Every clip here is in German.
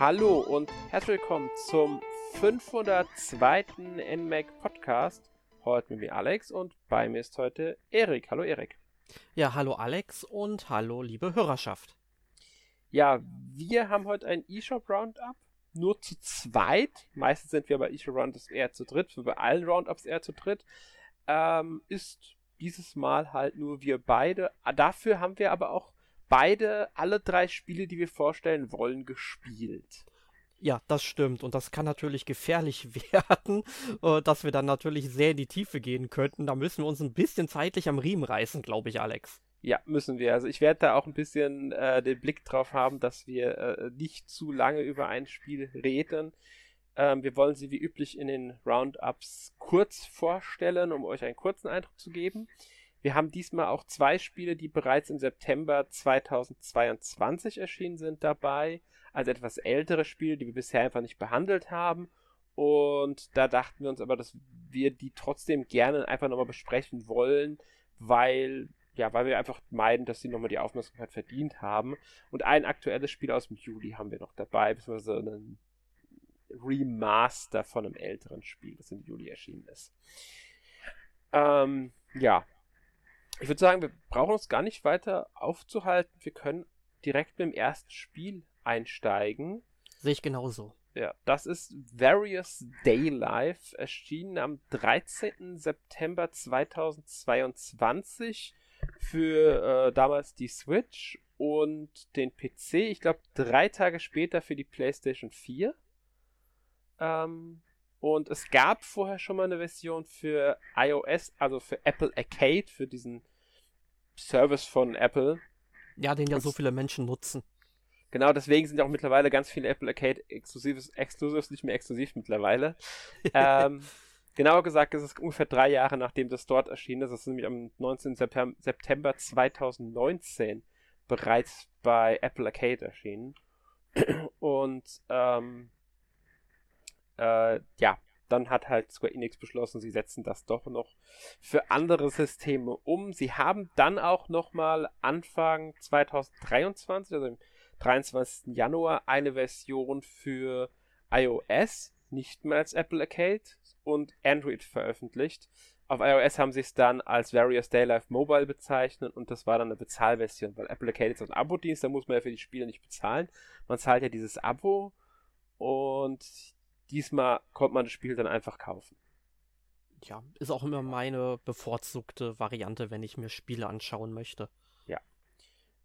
Hallo und herzlich willkommen zum 502. NMAC Podcast. Heute mit mir Alex und bei mir ist heute Erik. Hallo Erik. Ja, hallo Alex und hallo liebe Hörerschaft. Ja, wir haben heute ein eShop Roundup. Nur zu zweit. Meistens sind wir bei eShop Roundups eher zu dritt. Bei allen Roundups eher zu dritt. Ähm, ist dieses Mal halt nur wir beide. Dafür haben wir aber auch beide alle drei Spiele, die wir vorstellen wollen, gespielt. Ja, das stimmt. Und das kann natürlich gefährlich werden, äh, dass wir dann natürlich sehr in die Tiefe gehen könnten. Da müssen wir uns ein bisschen zeitlich am Riemen reißen, glaube ich, Alex. Ja, müssen wir. Also ich werde da auch ein bisschen äh, den Blick drauf haben, dass wir äh, nicht zu lange über ein Spiel reden. Ähm, wir wollen sie wie üblich in den Roundups kurz vorstellen, um euch einen kurzen Eindruck zu geben. Wir haben diesmal auch zwei Spiele, die bereits im September 2022 erschienen sind dabei. Also etwas ältere Spiele, die wir bisher einfach nicht behandelt haben. Und da dachten wir uns aber, dass wir die trotzdem gerne einfach nochmal besprechen wollen, weil, ja, weil wir einfach meiden, dass sie nochmal die Aufmerksamkeit verdient haben. Und ein aktuelles Spiel aus dem Juli haben wir noch dabei, beziehungsweise einen Remaster von einem älteren Spiel, das im Juli erschienen ist. Ähm, ja, ich würde sagen, wir brauchen uns gar nicht weiter aufzuhalten. Wir können direkt mit dem ersten Spiel einsteigen. Sehe ich genauso. Ja, das ist Various Day Life, erschienen am 13. September 2022 für äh, damals die Switch und den PC. Ich glaube, drei Tage später für die PlayStation 4. Ähm, und es gab vorher schon mal eine Version für iOS, also für Apple Arcade, für diesen Service von Apple. Ja, den ja so viele Menschen nutzen. Genau, deswegen sind ja auch mittlerweile ganz viele Apple Arcade Exclusives, Exclusives nicht mehr exklusiv mittlerweile. ähm, genauer gesagt ist es ungefähr drei Jahre nachdem das dort erschienen ist. Das ist nämlich am 19. September 2019 bereits bei Apple Arcade erschienen. Und ähm, äh, ja, dann hat halt Square Enix beschlossen, sie setzen das doch noch für andere Systeme um. Sie haben dann auch nochmal Anfang 2023, also im 23. Januar, eine Version für iOS, nicht mehr als Apple Arcade und Android veröffentlicht. Auf iOS haben sie es dann als Various Daylife Mobile bezeichnet und das war dann eine Bezahlversion, weil Apple Arcade ist ein Abo-Dienst, da muss man ja für die Spiele nicht bezahlen. Man zahlt ja dieses Abo und Diesmal konnte man das Spiel dann einfach kaufen. Ja, ist auch immer meine bevorzugte Variante, wenn ich mir Spiele anschauen möchte. Ja.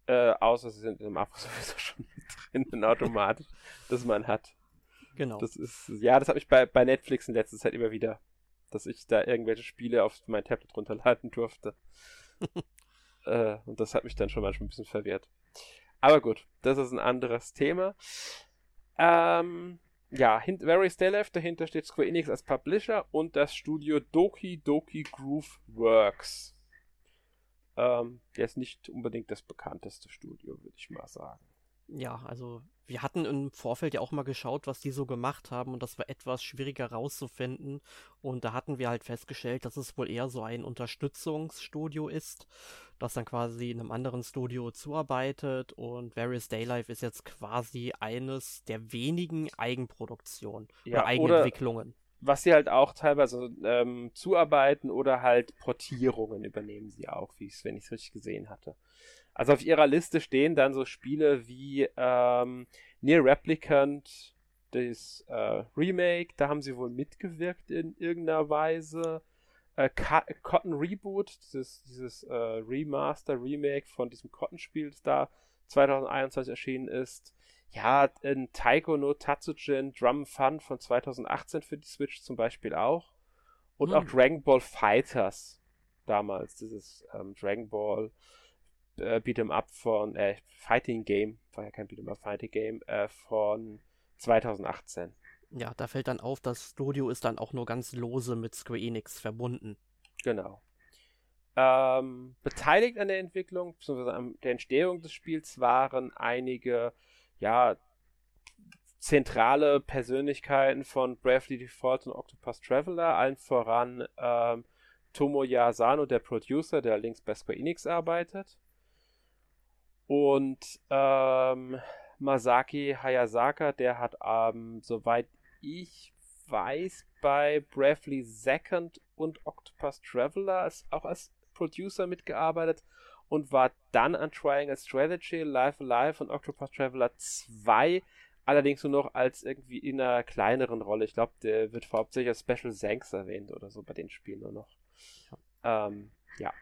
Äh, außer sie sind im Abo sowieso schon drin, automatisch, dass man hat. Genau. Das ist, ja, das habe ich bei, bei Netflix in letzter Zeit immer wieder, dass ich da irgendwelche Spiele auf mein Tablet runterladen durfte. äh, und das hat mich dann schon manchmal ein bisschen verwirrt. Aber gut, das ist ein anderes Thema. Ähm, ja, hint Very Stay Left, dahinter steht Square Enix als Publisher und das Studio Doki Doki Groove Works. Ähm, der ist nicht unbedingt das bekannteste Studio, würde ich mal sagen. Ja, also wir hatten im Vorfeld ja auch mal geschaut, was die so gemacht haben und das war etwas schwieriger rauszufinden. Und da hatten wir halt festgestellt, dass es wohl eher so ein Unterstützungsstudio ist, das dann quasi einem anderen Studio zuarbeitet und Various Daylife ist jetzt quasi eines der wenigen Eigenproduktionen ja, oder Eigenentwicklungen. was sie halt auch teilweise ähm, zuarbeiten oder halt Portierungen übernehmen sie auch, wie ich wenn ich es richtig gesehen hatte. Also auf ihrer Liste stehen dann so Spiele wie ähm, Near Replicant, das äh, Remake, da haben sie wohl mitgewirkt in irgendeiner Weise. Äh, Cotton Reboot, dieses, dieses äh, Remaster, Remake von diesem Cotton-Spiel, das da 2021 erschienen ist. Ja, in Taiko no Tatsujin Drum Fun von 2018 für die Switch zum Beispiel auch. Und hm. auch Dragon Ball Fighters damals, dieses ähm, Dragon Ball äh, Beat'em Up von, äh, Fighting Game, war ja kein Beat'em Up, Fighting Game, äh, von 2018. Ja, da fällt dann auf, das Studio ist dann auch nur ganz lose mit Square Enix verbunden. Genau. Ähm, beteiligt an der Entwicklung, beziehungsweise an der Entstehung des Spiels waren einige, ja, zentrale Persönlichkeiten von Bravely Default und Octopus Traveler, allen voran ähm, Tomoya Asano, der Producer, der links bei Square Enix arbeitet. Und ähm, Masaki Hayasaka, der hat, ähm, soweit ich weiß, bei Bravely Second und Octopus Traveler als, auch als Producer mitgearbeitet und war dann an Triangle Strategy, Live Alive und Octopus Traveler 2 allerdings nur noch als irgendwie in einer kleineren Rolle. Ich glaube, der wird hauptsächlich als Special Thanks erwähnt oder so bei den Spielen nur noch. Ähm, ja.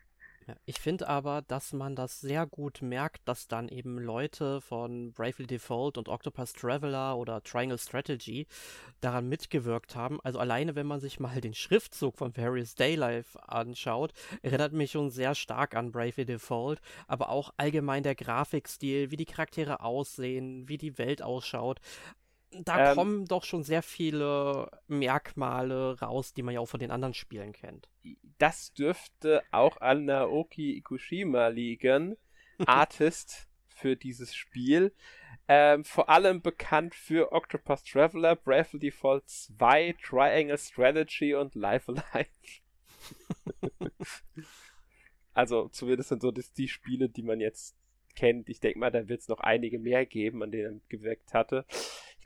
Ich finde aber, dass man das sehr gut merkt, dass dann eben Leute von Bravely Default und Octopus Traveler oder Triangle Strategy daran mitgewirkt haben. Also alleine, wenn man sich mal den Schriftzug von Various Daylife anschaut, erinnert mich schon sehr stark an Bravely Default, aber auch allgemein der Grafikstil, wie die Charaktere aussehen, wie die Welt ausschaut da ähm, kommen doch schon sehr viele Merkmale raus, die man ja auch von den anderen Spielen kennt. Das dürfte auch an Naoki Ikushima liegen, Artist für dieses Spiel. Ähm, vor allem bekannt für Octopus Traveler, Bravely Default 2, Triangle Strategy und Life Alive. also zumindest sind so das die Spiele, die man jetzt kennt. Ich denke mal, da wird es noch einige mehr geben, an denen er gewirkt hatte.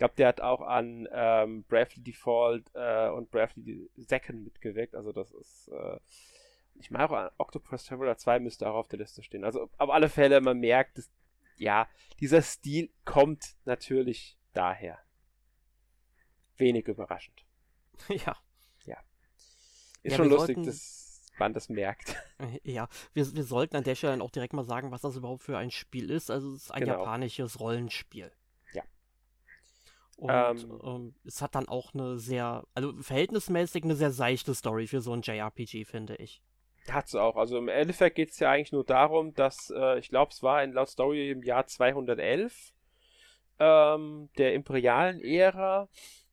Ich glaube, der hat auch an ähm, Bravely Default äh, und Bravely Second mitgewirkt. Also das ist, äh, ich meine auch an Octopus Traveler 2 müsste auch auf der Liste stehen. Also auf alle Fälle, man merkt, dass, ja, dieser Stil kommt natürlich daher. Wenig überraschend. Ja. Ja. Ist ja, schon lustig, sollten... dass man das merkt. Ja, wir, wir sollten an der Stelle dann auch direkt mal sagen, was das überhaupt für ein Spiel ist. Also es ist ein genau. japanisches Rollenspiel. Und ähm, ähm, es hat dann auch eine sehr, also verhältnismäßig eine sehr seichte Story für so ein JRPG, finde ich. Hat es auch. Also im Endeffekt geht es ja eigentlich nur darum, dass, äh, ich glaube, es war in laut Story im Jahr 211 ähm, der imperialen Ära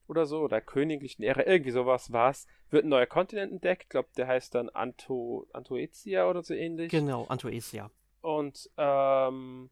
oder so, oder königlichen Ära, irgendwie sowas war es, wird ein neuer Kontinent entdeckt. Ich glaube, der heißt dann Anto, Antoetia oder so ähnlich. Genau, Antoesia. Und ähm,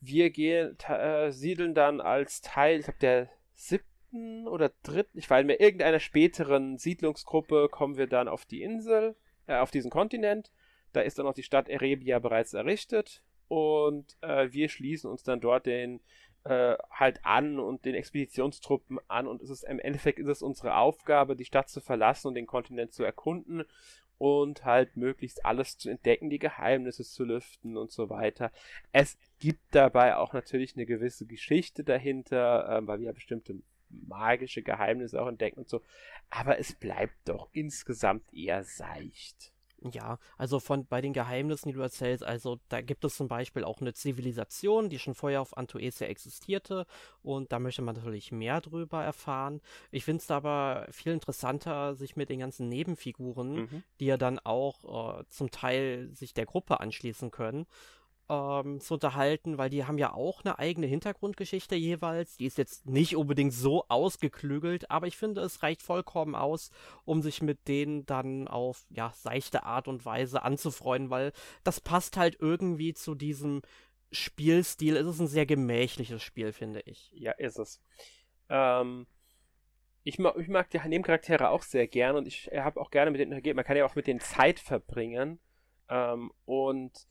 wir gehen, äh, siedeln dann als Teil, ich glaube, der siebten oder dritten, ich weiß nicht mehr, irgendeiner späteren Siedlungsgruppe kommen wir dann auf die Insel, äh, auf diesen Kontinent. Da ist dann auch die Stadt Erebia bereits errichtet und äh, wir schließen uns dann dort den äh, halt an und den Expeditionstruppen an und es ist im Endeffekt ist es unsere Aufgabe, die Stadt zu verlassen und den Kontinent zu erkunden und halt möglichst alles zu entdecken, die Geheimnisse zu lüften und so weiter. Es gibt dabei auch natürlich eine gewisse Geschichte dahinter, äh, weil wir ja bestimmte magische Geheimnisse auch entdecken und so. Aber es bleibt doch insgesamt eher seicht. Ja, also von bei den Geheimnissen, die du erzählst, also da gibt es zum Beispiel auch eine Zivilisation, die schon vorher auf Antoesia existierte und da möchte man natürlich mehr drüber erfahren. Ich finde es aber viel interessanter, sich mit den ganzen Nebenfiguren, mhm. die ja dann auch äh, zum Teil sich der Gruppe anschließen können, ähm, zu unterhalten, weil die haben ja auch eine eigene Hintergrundgeschichte jeweils. Die ist jetzt nicht unbedingt so ausgeklügelt, aber ich finde, es reicht vollkommen aus, um sich mit denen dann auf ja seichte Art und Weise anzufreuen, weil das passt halt irgendwie zu diesem Spielstil. Es ist ein sehr gemächliches Spiel, finde ich. Ja, ist es. Ähm, ich, mag, ich mag die Nebencharaktere auch sehr gern und ich habe auch gerne mit denen, man kann ja auch mit denen Zeit verbringen. Ähm, und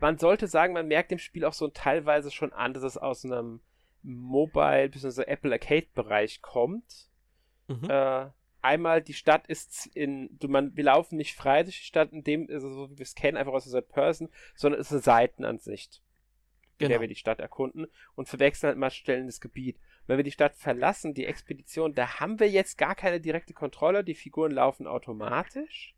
man sollte sagen, man merkt dem Spiel auch so teilweise schon an, dass es aus einem Mobile- bzw. Apple Arcade-Bereich kommt. Mhm. Äh, einmal, die Stadt ist in, du, man, wir laufen nicht frei durch die Stadt, in dem, also so wie wir es kennen, einfach aus der Third Person, sondern es ist eine Seitenansicht, in genau. der wir die Stadt erkunden und verwechseln halt mal Stellen das Gebiet. wenn wir die Stadt verlassen, die Expedition, da haben wir jetzt gar keine direkte Kontrolle, die Figuren laufen automatisch.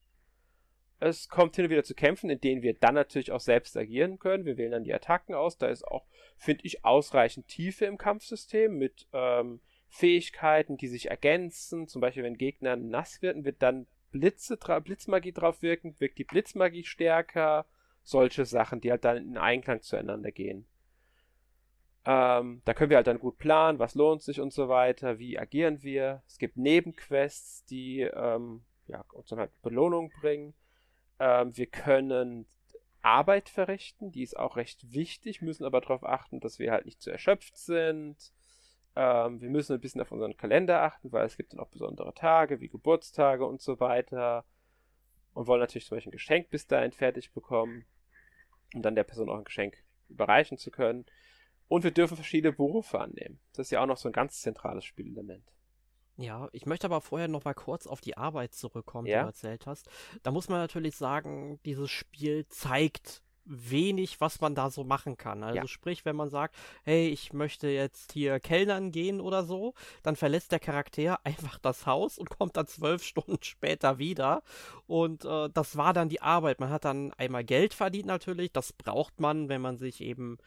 Es kommt hin und wieder zu Kämpfen, in denen wir dann natürlich auch selbst agieren können. Wir wählen dann die Attacken aus. Da ist auch, finde ich, ausreichend Tiefe im Kampfsystem mit ähm, Fähigkeiten, die sich ergänzen. Zum Beispiel, wenn Gegner nass werden, wird dann Blitze, Blitzmagie drauf wirken, wirkt die Blitzmagie stärker. Solche Sachen, die halt dann in Einklang zueinander gehen. Ähm, da können wir halt dann gut planen, was lohnt sich und so weiter, wie agieren wir. Es gibt Nebenquests, die ähm, ja, uns dann halt Belohnung bringen. Ähm, wir können Arbeit verrichten, die ist auch recht wichtig, müssen aber darauf achten, dass wir halt nicht zu erschöpft sind. Ähm, wir müssen ein bisschen auf unseren Kalender achten, weil es gibt dann auch besondere Tage, wie Geburtstage und so weiter. Und wollen natürlich zum Beispiel ein Geschenk bis dahin fertig bekommen, um dann der Person auch ein Geschenk überreichen zu können. Und wir dürfen verschiedene Berufe annehmen. Das ist ja auch noch so ein ganz zentrales Spielelement. Ja, ich möchte aber vorher noch mal kurz auf die Arbeit zurückkommen, ja? die du erzählt hast. Da muss man natürlich sagen, dieses Spiel zeigt wenig, was man da so machen kann. Also ja. sprich, wenn man sagt, hey, ich möchte jetzt hier Kellnern gehen oder so, dann verlässt der Charakter einfach das Haus und kommt dann zwölf Stunden später wieder. Und äh, das war dann die Arbeit. Man hat dann einmal Geld verdient natürlich. Das braucht man, wenn man sich eben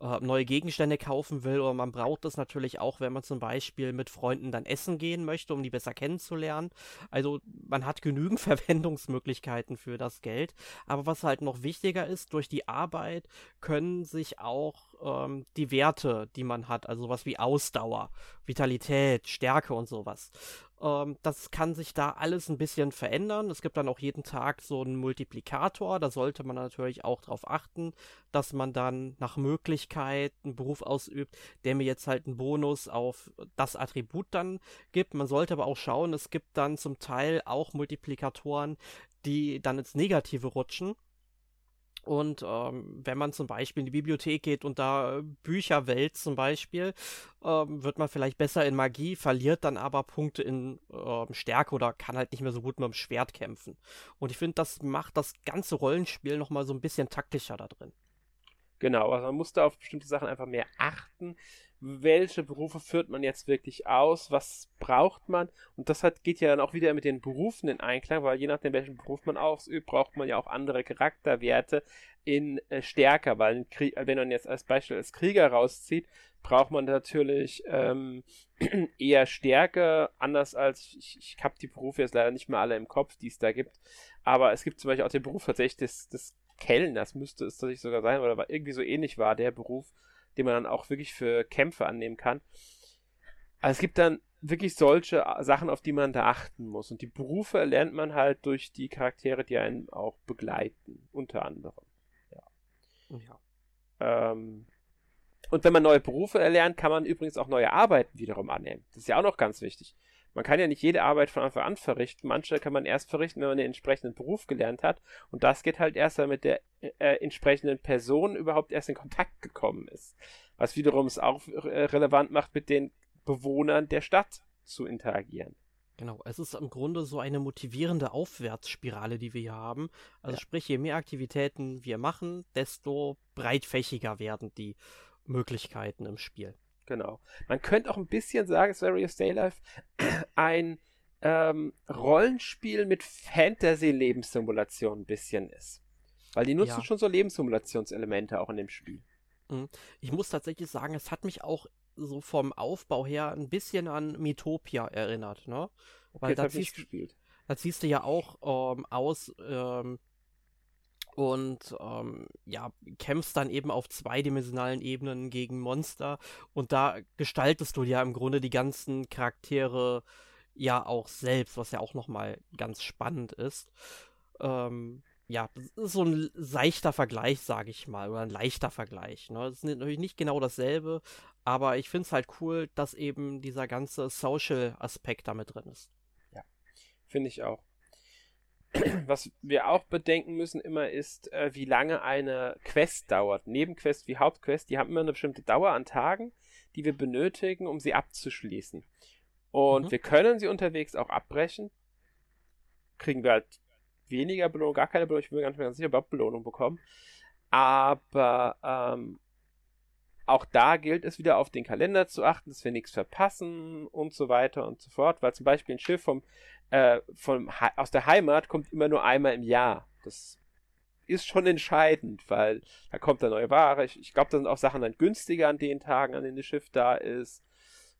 äh, neue Gegenstände kaufen will oder man braucht es natürlich auch, wenn man zum Beispiel mit Freunden dann essen gehen möchte, um die besser kennenzulernen. Also man hat genügend Verwendungsmöglichkeiten für das Geld. Aber was halt noch wichtiger ist, durch die Arbeit können sich auch ähm, die Werte, die man hat, also sowas wie Ausdauer, Vitalität, Stärke und sowas. Ähm, das kann sich da alles ein bisschen verändern. Es gibt dann auch jeden Tag so einen Multiplikator. Da sollte man natürlich auch darauf achten, dass man dann nach Möglichkeit einen Beruf ausübt, der mir jetzt halt einen Bonus auf das Attribut dann gibt. Man sollte aber auch schauen, es gibt dann zum Teil auch Multiplikatoren, die dann ins Negative rutschen. Und ähm, wenn man zum Beispiel in die Bibliothek geht und da äh, Bücher wälzt zum Beispiel, ähm, wird man vielleicht besser in Magie, verliert dann aber Punkte in ähm, Stärke oder kann halt nicht mehr so gut mit dem Schwert kämpfen. Und ich finde, das macht das ganze Rollenspiel nochmal so ein bisschen taktischer da drin. Genau, also man muss da auf bestimmte Sachen einfach mehr achten welche Berufe führt man jetzt wirklich aus, was braucht man. Und das hat, geht ja dann auch wieder mit den Berufen in Einklang, weil je nachdem, welchen Beruf man ausübt, braucht man ja auch andere Charakterwerte in äh, stärker, weil wenn man jetzt als Beispiel als Krieger rauszieht, braucht man natürlich ähm, eher Stärke, anders als ich, ich habe die Berufe jetzt leider nicht mehr alle im Kopf, die es da gibt, aber es gibt zum Beispiel auch den Beruf tatsächlich des, des Kellners, müsste es tatsächlich sogar sein, oder irgendwie so ähnlich war der Beruf, den man dann auch wirklich für Kämpfe annehmen kann. Also es gibt dann wirklich solche Sachen, auf die man da achten muss. Und die Berufe erlernt man halt durch die Charaktere, die einen auch begleiten, unter anderem. Ja. ja. Ähm, und wenn man neue Berufe erlernt, kann man übrigens auch neue Arbeiten wiederum annehmen. Das ist ja auch noch ganz wichtig. Man kann ja nicht jede Arbeit von Anfang an verrichten. Manche kann man erst verrichten, wenn man den entsprechenden Beruf gelernt hat. Und das geht halt erst, wenn man mit der äh, entsprechenden Person überhaupt erst in Kontakt gekommen ist. Was wiederum es auch äh, relevant macht, mit den Bewohnern der Stadt zu interagieren. Genau, es ist im Grunde so eine motivierende Aufwärtsspirale, die wir hier haben. Also ja. sprich, je mehr Aktivitäten wir machen, desto breitfächiger werden die Möglichkeiten im Spiel. Genau. Man könnte auch ein bisschen sagen, dass Various Daylife ein ähm, Rollenspiel mit Fantasy-Lebenssimulation ein bisschen ist. Weil die nutzen ja. schon so Lebenssimulationselemente auch in dem Spiel. Mhm. Ich muss tatsächlich sagen, es hat mich auch so vom Aufbau her ein bisschen an Metopia erinnert, ne? Okay, Weil da ziehst, da ziehst du ja auch ähm, aus, ähm, und ähm, ja, kämpfst dann eben auf zweidimensionalen Ebenen gegen Monster und da gestaltest du ja im Grunde die ganzen Charaktere ja auch selbst, was ja auch nochmal ganz spannend ist. Ähm, ja, das ist so ein seichter Vergleich, sage ich mal, oder ein leichter Vergleich. Ne? Das ist natürlich nicht genau dasselbe, aber ich finde es halt cool, dass eben dieser ganze Social-Aspekt damit drin ist. Ja, finde ich auch. Was wir auch bedenken müssen immer ist, äh, wie lange eine Quest dauert. Nebenquest wie Hauptquest, die haben immer eine bestimmte Dauer an Tagen, die wir benötigen, um sie abzuschließen. Und mhm. wir können sie unterwegs auch abbrechen. Kriegen wir halt weniger Belohnung, gar keine Belohnung. Ich bin mir gar nicht mehr ganz sicher, ob wir Belohnung bekommen. Aber ähm, auch da gilt es wieder auf den Kalender zu achten, dass wir nichts verpassen und so weiter und so fort. Weil zum Beispiel ein Schiff vom äh, vom, aus der Heimat kommt immer nur einmal im Jahr. Das ist schon entscheidend, weil da kommt dann neue Ware. Ich, ich glaube, da sind auch Sachen dann günstiger an den Tagen, an denen das Schiff da ist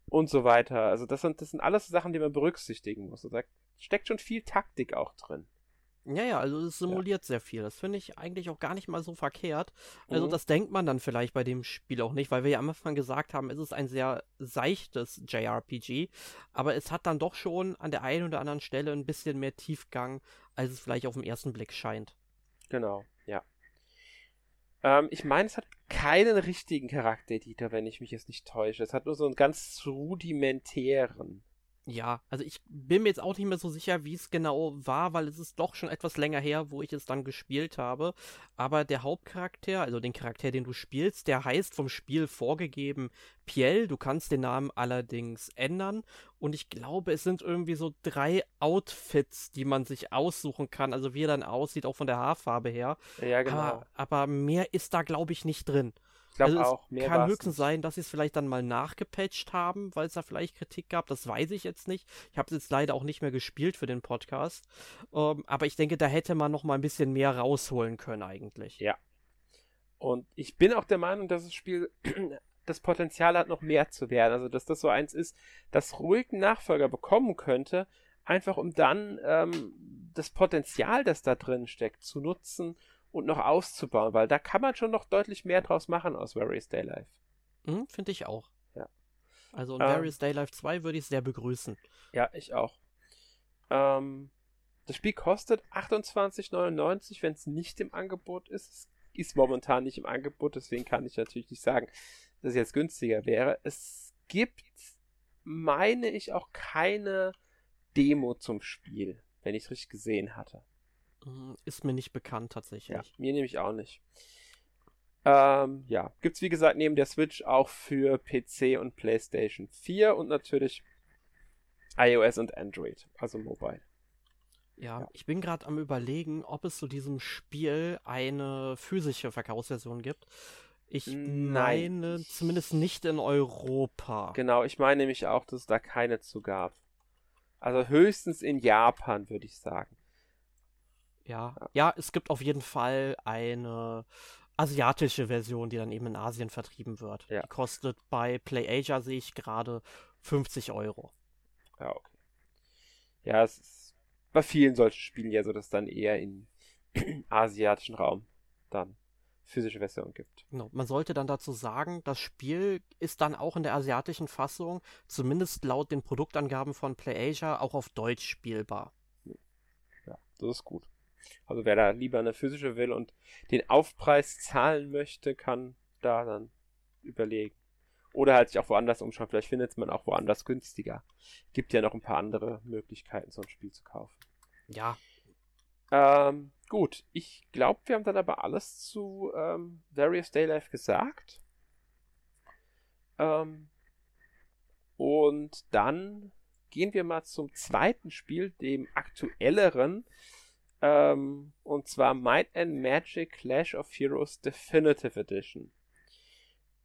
und so weiter. Also das sind, das sind alles Sachen, die man berücksichtigen muss. Also da steckt schon viel Taktik auch drin. Ja, ja, also es simuliert ja. sehr viel. Das finde ich eigentlich auch gar nicht mal so verkehrt. Also mhm. das denkt man dann vielleicht bei dem Spiel auch nicht, weil wir ja am Anfang gesagt haben, es ist ein sehr seichtes JRPG, aber es hat dann doch schon an der einen oder anderen Stelle ein bisschen mehr Tiefgang, als es vielleicht auf den ersten Blick scheint. Genau, ja. Ähm, ich meine, es hat keinen richtigen Charaktereditor, wenn ich mich jetzt nicht täusche. Es hat nur so einen ganz rudimentären. Ja, also ich bin mir jetzt auch nicht mehr so sicher, wie es genau war, weil es ist doch schon etwas länger her, wo ich es dann gespielt habe. Aber der Hauptcharakter, also den Charakter, den du spielst, der heißt vom Spiel vorgegeben Piel. Du kannst den Namen allerdings ändern. Und ich glaube, es sind irgendwie so drei Outfits, die man sich aussuchen kann. Also wie er dann aussieht, auch von der Haarfarbe her. Ja, genau. Aber, aber mehr ist da, glaube ich, nicht drin. Glaube Also es auch, mehr kann höchstens sein, dass sie es vielleicht dann mal nachgepatcht haben, weil es da vielleicht Kritik gab. Das weiß ich jetzt nicht. Ich habe es jetzt leider auch nicht mehr gespielt für den Podcast. Ähm, aber ich denke, da hätte man noch mal ein bisschen mehr rausholen können eigentlich. Ja. Und ich bin auch der Meinung, dass das Spiel das Potenzial hat, noch mehr zu werden. Also, dass das so eins ist, das ruhig einen Nachfolger bekommen könnte, einfach um dann ähm, das Potenzial, das da drin steckt, zu nutzen und noch auszubauen, weil da kann man schon noch deutlich mehr draus machen aus Various Day Life. Hm, Finde ich auch. Ja. Also in Ähm. Various Day Life 2 würde ich sehr begrüßen. Ja, ich auch. Ähm, das Spiel kostet 28,99, wenn es nicht im Angebot ist. Es ist momentan nicht im Angebot, deswegen kann ich natürlich nicht sagen, dass es jetzt günstiger wäre. Es gibt, meine ich, auch keine Demo zum Spiel, wenn ich es richtig gesehen hatte. Hm, Ist mir nicht bekannt tatsächlich. Ja, mir nämlich auch nicht. Ähm, ja, gibt's wie gesagt neben der Switch auch für PC und PlayStation 4 und natürlich iOS und Android, also Mobile. Ja, Ja. ich bin gerade am überlegen, ob es zu diesem Spiel eine physische Verkaufsversion gibt. Ich Nein. meine zumindest nicht in Europa. Genau, ich meine nämlich auch, dass es da keine zu gab. Also höchstens in Japan, würde ich sagen. Ja, ja, es gibt auf jeden Fall eine asiatische Version, die dann eben in Asien vertrieben wird. Ja. Die kostet bei PlayAsia, sehe ich gerade, 50 Euro. Ja, okay. Ja, es ist bei vielen solchen Spielen ja so, dass es dann eher in asiatischen Raum dann physische Versionen gibt. Genau. Man sollte dann dazu sagen, das Spiel ist dann auch in der asiatischen Fassung, zumindest laut den Produktangaben von PlayAsia, auch auf Deutsch spielbar. Ja, das ist gut. Also wer da lieber eine physische will und den Aufpreis zahlen möchte, kann da dann überlegen. Oder halt sich auch woanders umschauen. Vielleicht findet man auch woanders günstiger. Gibt ja noch ein paar andere Möglichkeiten, so ein Spiel zu kaufen. Ja, Ähm, gut, ich glaube, wir haben dann aber alles zu ähm, Various Day Life gesagt. Ähm, und dann gehen wir mal zum zweiten Spiel, dem aktuelleren. Ähm, und zwar Might and Magic Clash of Heroes Definitive Edition.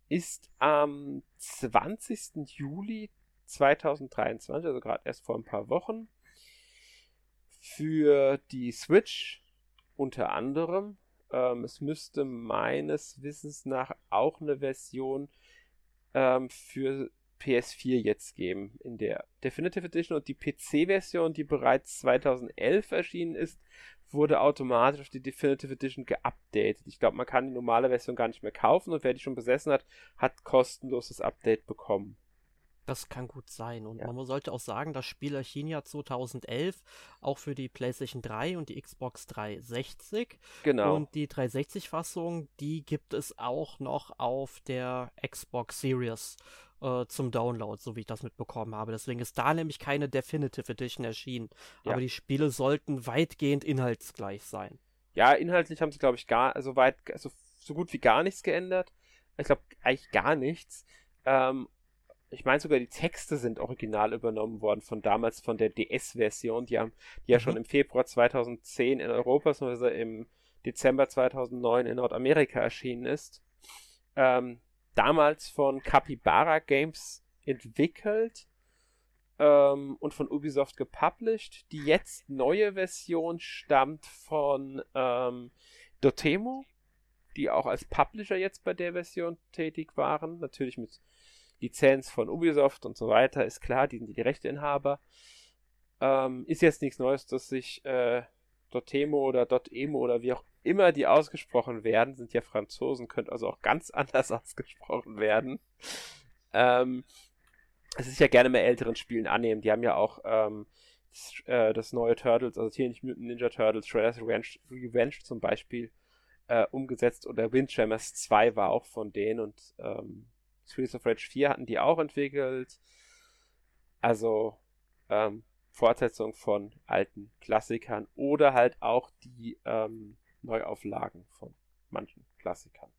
Ist am 20. Juli 2023, also gerade erst vor ein paar Wochen, für die Switch unter anderem. Ähm, es müsste meines Wissens nach auch eine Version ähm, für PS4 jetzt geben in der Definitive Edition und die PC-Version, die bereits 2011 erschienen ist, wurde automatisch auf die Definitive Edition geupdatet. Ich glaube, man kann die normale Version gar nicht mehr kaufen und wer die schon besessen hat, hat kostenlos das Update bekommen. das kann gut sein. Und Ja. man sollte auch sagen, das Spiel erschien ja 2011 auch für die PlayStation 3 und die Xbox 360. Genau. Und die 360-Fassung, die gibt es auch noch auf der Xbox Series äh, zum Download, so wie ich das mitbekommen habe. Deswegen ist da nämlich keine Definitive Edition erschienen. Ja. Aber die Spiele sollten weitgehend inhaltsgleich sein. Ja, inhaltlich haben sie, glaube ich, gar, also weit, also so gut wie gar nichts geändert. Ich glaube, eigentlich gar nichts. Ähm, ich meine sogar, die Texte sind original übernommen worden von damals von der DS-Version, die, haben, die ja Mhm. schon im Februar 2010 in Europa, beziehungsweise im Dezember 2009 in Nordamerika erschienen ist. Ähm, damals von Capybara Games entwickelt ähm, und von Ubisoft gepublished. Die jetzt neue Version stammt von ähm, Dotemu, die auch als Publisher jetzt bei der Version tätig waren. Natürlich mit Lizenz von Ubisoft und so weiter, ist klar, die sind die Rechteinhaber. Ähm, ist jetzt nichts Neues, dass sich äh, Dotemo oder Dotemo oder wie auch immer die ausgesprochen werden, sind ja Franzosen, könnte also auch ganz anders ausgesprochen werden. Ähm, es ist ja gerne mehr älteren Spielen annehmen. Die haben ja auch ähm, das, äh, das neue Turtles, also Teenage Mutant Ninja Turtles, Shredder's Revenge, Revenge zum Beispiel äh, umgesetzt oder Windjammers 2 war auch von denen und ähm, Streets of Rage 4 hatten die auch entwickelt. Also ähm, Fortsetzung von alten Klassikern oder halt auch die ähm, Neuauflagen von manchen Klassikern.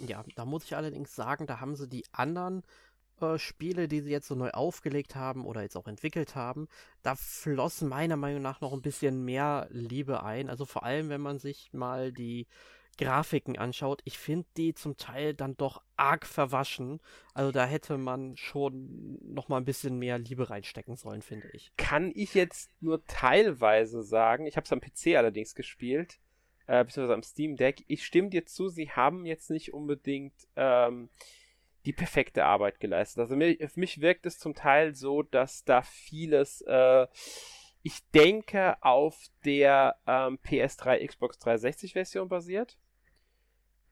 Ja, da muss ich allerdings sagen, da haben sie die anderen äh, Spiele, die sie jetzt so neu aufgelegt haben oder jetzt auch entwickelt haben, da floss meiner Meinung nach noch ein bisschen mehr Liebe ein. Also vor allem, wenn man sich mal die Grafiken anschaut, ich finde die zum Teil dann doch arg verwaschen. Also da hätte man schon noch mal ein bisschen mehr Liebe reinstecken sollen, finde ich. Kann ich jetzt nur teilweise sagen. Ich habe es am PC allerdings gespielt, äh, beziehungsweise am Steam Deck. Ich stimme dir zu, sie haben jetzt nicht unbedingt ähm, die perfekte Arbeit geleistet. Also mir, für mich wirkt es zum Teil so, dass da vieles äh, ich denke, auf der ähm, PS3 Xbox 360 Version basiert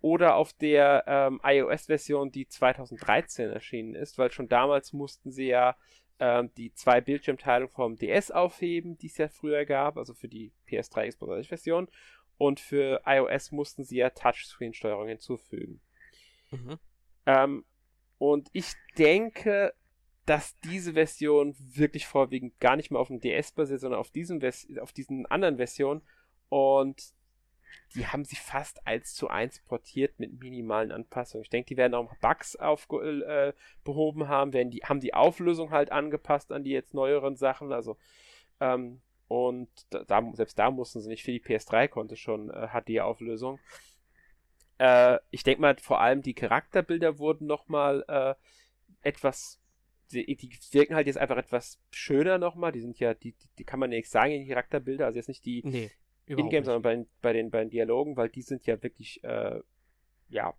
oder auf der ähm, iOS-Version, die 2013 erschienen ist, weil schon damals mussten sie ja ähm, die zwei Bildschirmteilung vom DS aufheben, die es ja früher gab, also für die PS3 Xbox Version. Und für iOS mussten sie ja Touchscreen-Steuerung hinzufügen. Mhm. Ähm, und ich denke, dass diese Version wirklich vorwiegend gar nicht mehr auf dem DS basiert, sondern auf, diesem auf diesen anderen Versionen. Und die haben sie fast eins zu eins portiert mit minimalen Anpassungen. Ich denke, die werden auch Bugs aufgehoben äh, haben, werden die, haben die Auflösung halt angepasst an die jetzt neueren Sachen. Also, ähm, und da, selbst da mussten sie nicht für die PS3 konnte schon äh, HD-Auflösung. Äh, ich denke mal, vor allem die Charakterbilder wurden nochmal äh, etwas die, die, wirken halt jetzt einfach etwas schöner nochmal. Die sind ja, die, die, die kann man ja nicht sagen, die Charakterbilder. Also jetzt nicht die, nee. In-Game, sondern bei, bei, den, bei den Dialogen, weil die sind ja wirklich, äh, ja,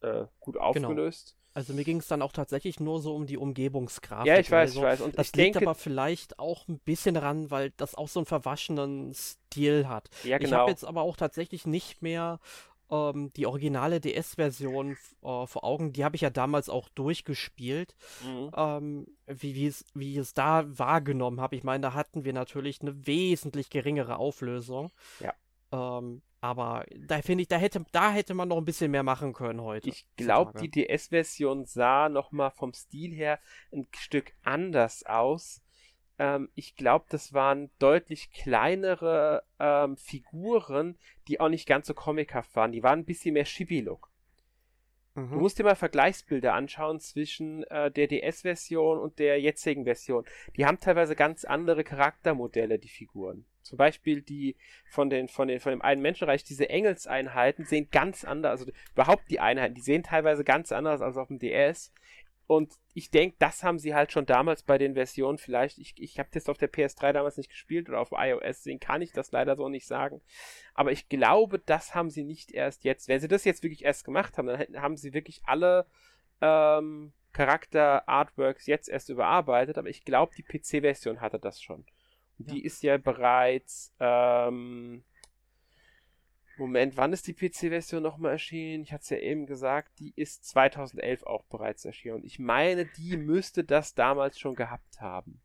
äh, gut genau. aufgelöst. Genau. Also mir ging es dann auch tatsächlich nur so um die Umgebungsgrafik. Ja, ich weiß, also, ich weiß. Und das ich liegt denke, aber vielleicht auch ein bisschen daran, weil das auch so einen verwaschenen Stil hat. Ja, genau. Ich habe jetzt aber auch tatsächlich nicht mehr ähm, die originale DS-Version äh, vor Augen, die habe ich ja damals auch durchgespielt, mhm. ähm, wie, es, wie ich es da wahrgenommen habe. Ich meine, da hatten wir natürlich eine wesentlich geringere Auflösung. Ja. Ähm, aber da finde ich, da hätte, da hätte man noch ein bisschen mehr machen können heute. Ich glaube, die DS-Version sah nochmal vom Stil her ein Stück anders aus. Ähm, ich glaube, das waren deutlich kleinere ähm, Figuren, die auch nicht ganz so comichaft waren. Die waren ein bisschen mehr Chibi-Look. Mhm. Du musst dir mal Vergleichsbilder anschauen zwischen äh, der DS-Version und der jetzigen Version. Die haben teilweise ganz andere Charaktermodelle, die Figuren. Zum Beispiel die von den, von den, von dem einen Menschenreich, diese Engelseinheiten sehen ganz anders, also überhaupt die Einheiten, die sehen teilweise ganz anders als auf dem DS. Und ich denke, das haben sie halt schon damals bei den Versionen vielleicht. Ich, ich habe das auf der PS3 damals nicht gespielt oder auf iOS, deswegen kann ich das leider so nicht sagen. Aber ich glaube, das haben sie nicht erst jetzt. Wenn sie das jetzt wirklich erst gemacht haben, dann haben sie wirklich alle ähm, Charakter-Artworks jetzt erst überarbeitet. Aber ich glaube, die PC-Version hatte das schon. Und ja. die ist ja bereits ähm, Moment, wann ist die PC-Version nochmal erschienen? Ich hatte es ja eben gesagt, die ist 2011 auch bereits erschienen. Und ich meine, die müsste das damals schon gehabt haben.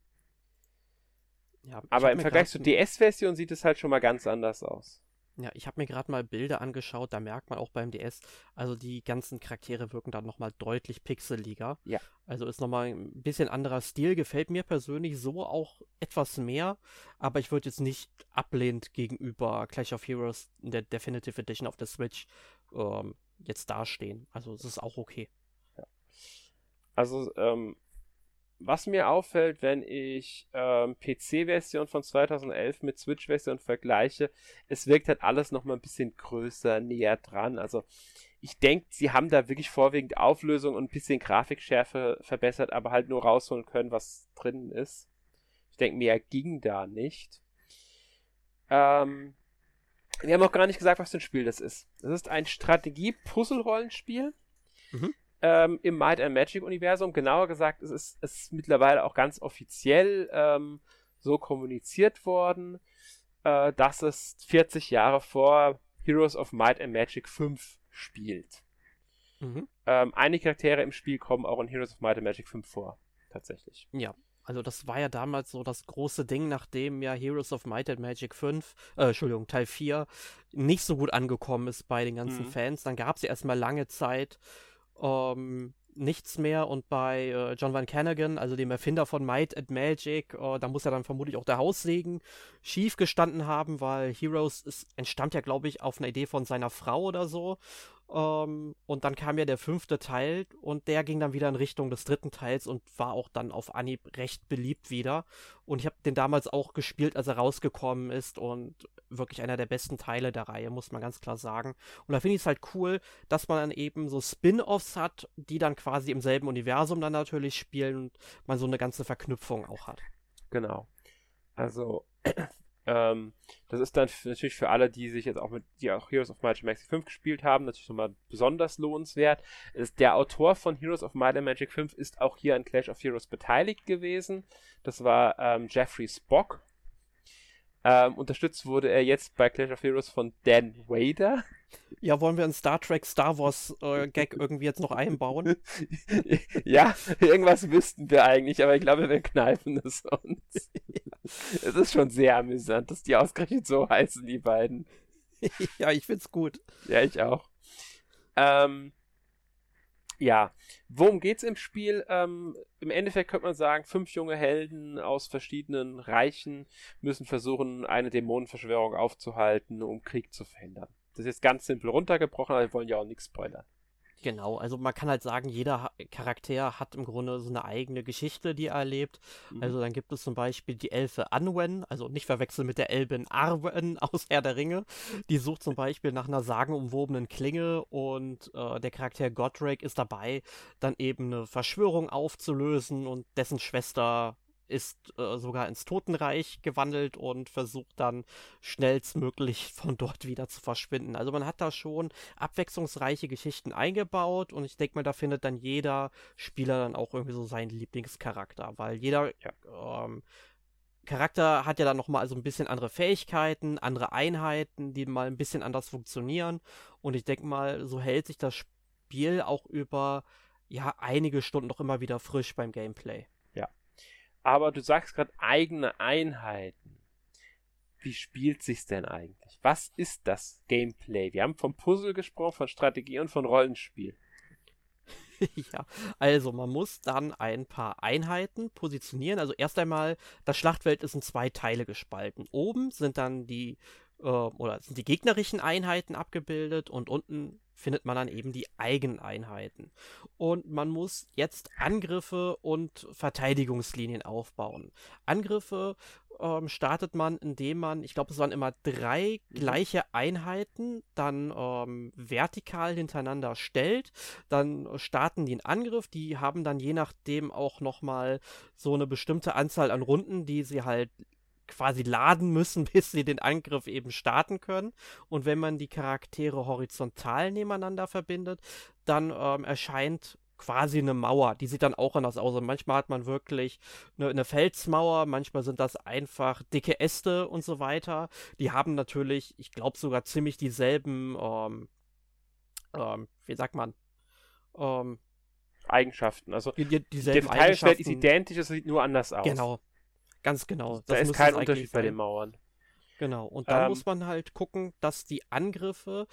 Ja, Aber im Vergleich zur DS-Version sieht es halt schon mal ganz anders aus. Ja, ich habe mir gerade mal Bilder angeschaut, da merkt man auch beim DS, also die ganzen Charaktere wirken dann nochmal deutlich pixeliger. Ja. Also ist nochmal ein bisschen anderer Stil, gefällt mir persönlich so auch etwas mehr, aber ich würde jetzt nicht ablehnend gegenüber Clash of Heroes in der Definitive Edition auf der Switch ähm, jetzt dastehen. Also es ist auch okay. Ja. Also ähm, was mir auffällt, wenn ich ähm, PC-Version von 2011 mit Switch-Version vergleiche, es wirkt halt alles nochmal ein bisschen größer, näher dran. Also ich denke, sie haben da wirklich vorwiegend Auflösung und ein bisschen Grafikschärfe verbessert, aber halt nur rausholen können, was drin ist. Ich denke, mehr ging da nicht. Ähm, wir haben auch gar nicht gesagt, was für ein Spiel das ist. Das ist ein Strategie-Puzzle-Rollenspiel. Mhm ähm, im Might and Magic Universum. Genauer gesagt, es ist, es ist mittlerweile auch ganz offiziell ähm, so kommuniziert worden, äh, dass es 40 Jahre vor Heroes of Might and Magic 5 spielt. Mhm. Ähm, einige Charaktere im Spiel kommen auch in Heroes of Might and Magic 5 vor. Tatsächlich. Ja, also das war ja damals so das große Ding, nachdem ja Heroes of Might and Magic 5, äh, Entschuldigung, Teil 4 nicht so gut angekommen ist bei den ganzen mhm. Fans. Dann gab es ja erstmal lange Zeit ähm, nichts mehr und bei äh, John Van Canagan, also dem Erfinder von Might and Magic, äh, da muss ja dann vermutlich auch der Haussegen schief gestanden haben, weil Heroes ist, entstammt ja, glaube ich, auf einer Idee von seiner Frau oder so. Ähm, und dann kam ja der fünfte Teil und der ging dann wieder in Richtung des dritten Teils und war auch dann auf Anhieb recht beliebt wieder. Und ich habe den damals auch gespielt, als er rausgekommen ist und wirklich einer der besten Teile der Reihe, muss man ganz klar sagen. Und da finde ich es halt cool, dass man dann eben so Spin-offs hat, die dann quasi im selben Universum dann natürlich spielen und man so eine ganze Verknüpfung auch hat. Genau. Also ähm, das ist dann natürlich für alle, die sich jetzt auch mit, die auch Heroes of Might and Magic 5 gespielt haben, natürlich nochmal besonders lohnenswert. Ist, der Autor von Heroes of Might and Magic 5 ist auch hier an Clash of Heroes beteiligt gewesen. Das war ähm, Jeffrey Spock. Ähm, unterstützt wurde er jetzt bei Clash of Heroes von Dan Wader. Ja, wollen wir einen Star Trek Star Wars äh, Gag irgendwie jetzt noch einbauen? ja, irgendwas wüssten wir eigentlich, aber ich glaube, wir kneifen es uns. es ist schon sehr amüsant, dass die ausgerechnet so heißen, die beiden. ja, ich find's gut. Ja, ich auch. Ähm, ja, worum geht's im Spiel? Ähm, Im Endeffekt könnte man sagen, fünf junge Helden aus verschiedenen Reichen müssen versuchen, eine Dämonenverschwörung aufzuhalten, um Krieg zu verhindern. Das ist jetzt ganz simpel runtergebrochen, aber wir wollen ja auch nichts spoilern. Genau, also man kann halt sagen, jeder Charakter hat im Grunde so eine eigene Geschichte, die er erlebt. Mhm. Also dann gibt es zum Beispiel die Elfe Anwen, also nicht verwechseln mit der Elbin Arwen aus Herr der Ringe. Die sucht zum Beispiel nach einer sagenumwobenen Klinge und äh, der Charakter Godric ist dabei, dann eben eine Verschwörung aufzulösen und dessen Schwester ist äh, sogar ins Totenreich gewandelt und versucht dann schnellstmöglich von dort wieder zu verschwinden. Also man hat da schon abwechslungsreiche Geschichten eingebaut und ich denke mal, da findet dann jeder Spieler dann auch irgendwie so seinen Lieblingscharakter, weil jeder ja. ähm, Charakter hat ja dann nochmal so ein bisschen andere Fähigkeiten, andere Einheiten, die mal ein bisschen anders funktionieren und ich denke mal, so hält sich das Spiel auch über ja einige Stunden noch immer wieder frisch beim Gameplay. Aber du sagst gerade eigene Einheiten. Wie spielt sich's denn eigentlich? Was ist das Gameplay? Wir haben vom Puzzle gesprochen, von Strategie und von Rollenspiel. ja, also man muss dann ein paar Einheiten positionieren. Also erst einmal, das Schlachtfeld ist in zwei Teile gespalten. Oben sind dann die äh, oder sind die gegnerischen Einheiten abgebildet und unten findet man dann eben die Eigeneinheiten. Und man muss jetzt Angriffe und Verteidigungslinien aufbauen. Angriffe ähm, startet man, indem man, ich glaube, es waren immer drei mhm. gleiche Einheiten, dann ähm, vertikal hintereinander stellt. Dann starten die einen Angriff. Die haben dann je nachdem auch nochmal so eine bestimmte Anzahl an Runden, die sie halt quasi laden müssen, bis sie den Angriff eben starten können. Und wenn man die Charaktere horizontal nebeneinander verbindet, dann ähm, erscheint quasi eine Mauer. Die sieht dann auch anders aus. Und manchmal hat man wirklich eine, eine, Felsmauer, manchmal sind das einfach dicke Äste und so weiter. Die haben natürlich, ich glaube sogar ziemlich dieselben, ähm, ähm, wie sagt man, ähm, Eigenschaften. Also die, die, dieselben der Teilfeld ist identisch, es sieht nur anders aus. Genau, Ganz genau. Das da ist kein Unterschied bei den Mauern. Genau. Und dann ähm, muss man halt gucken, dass die Angriffe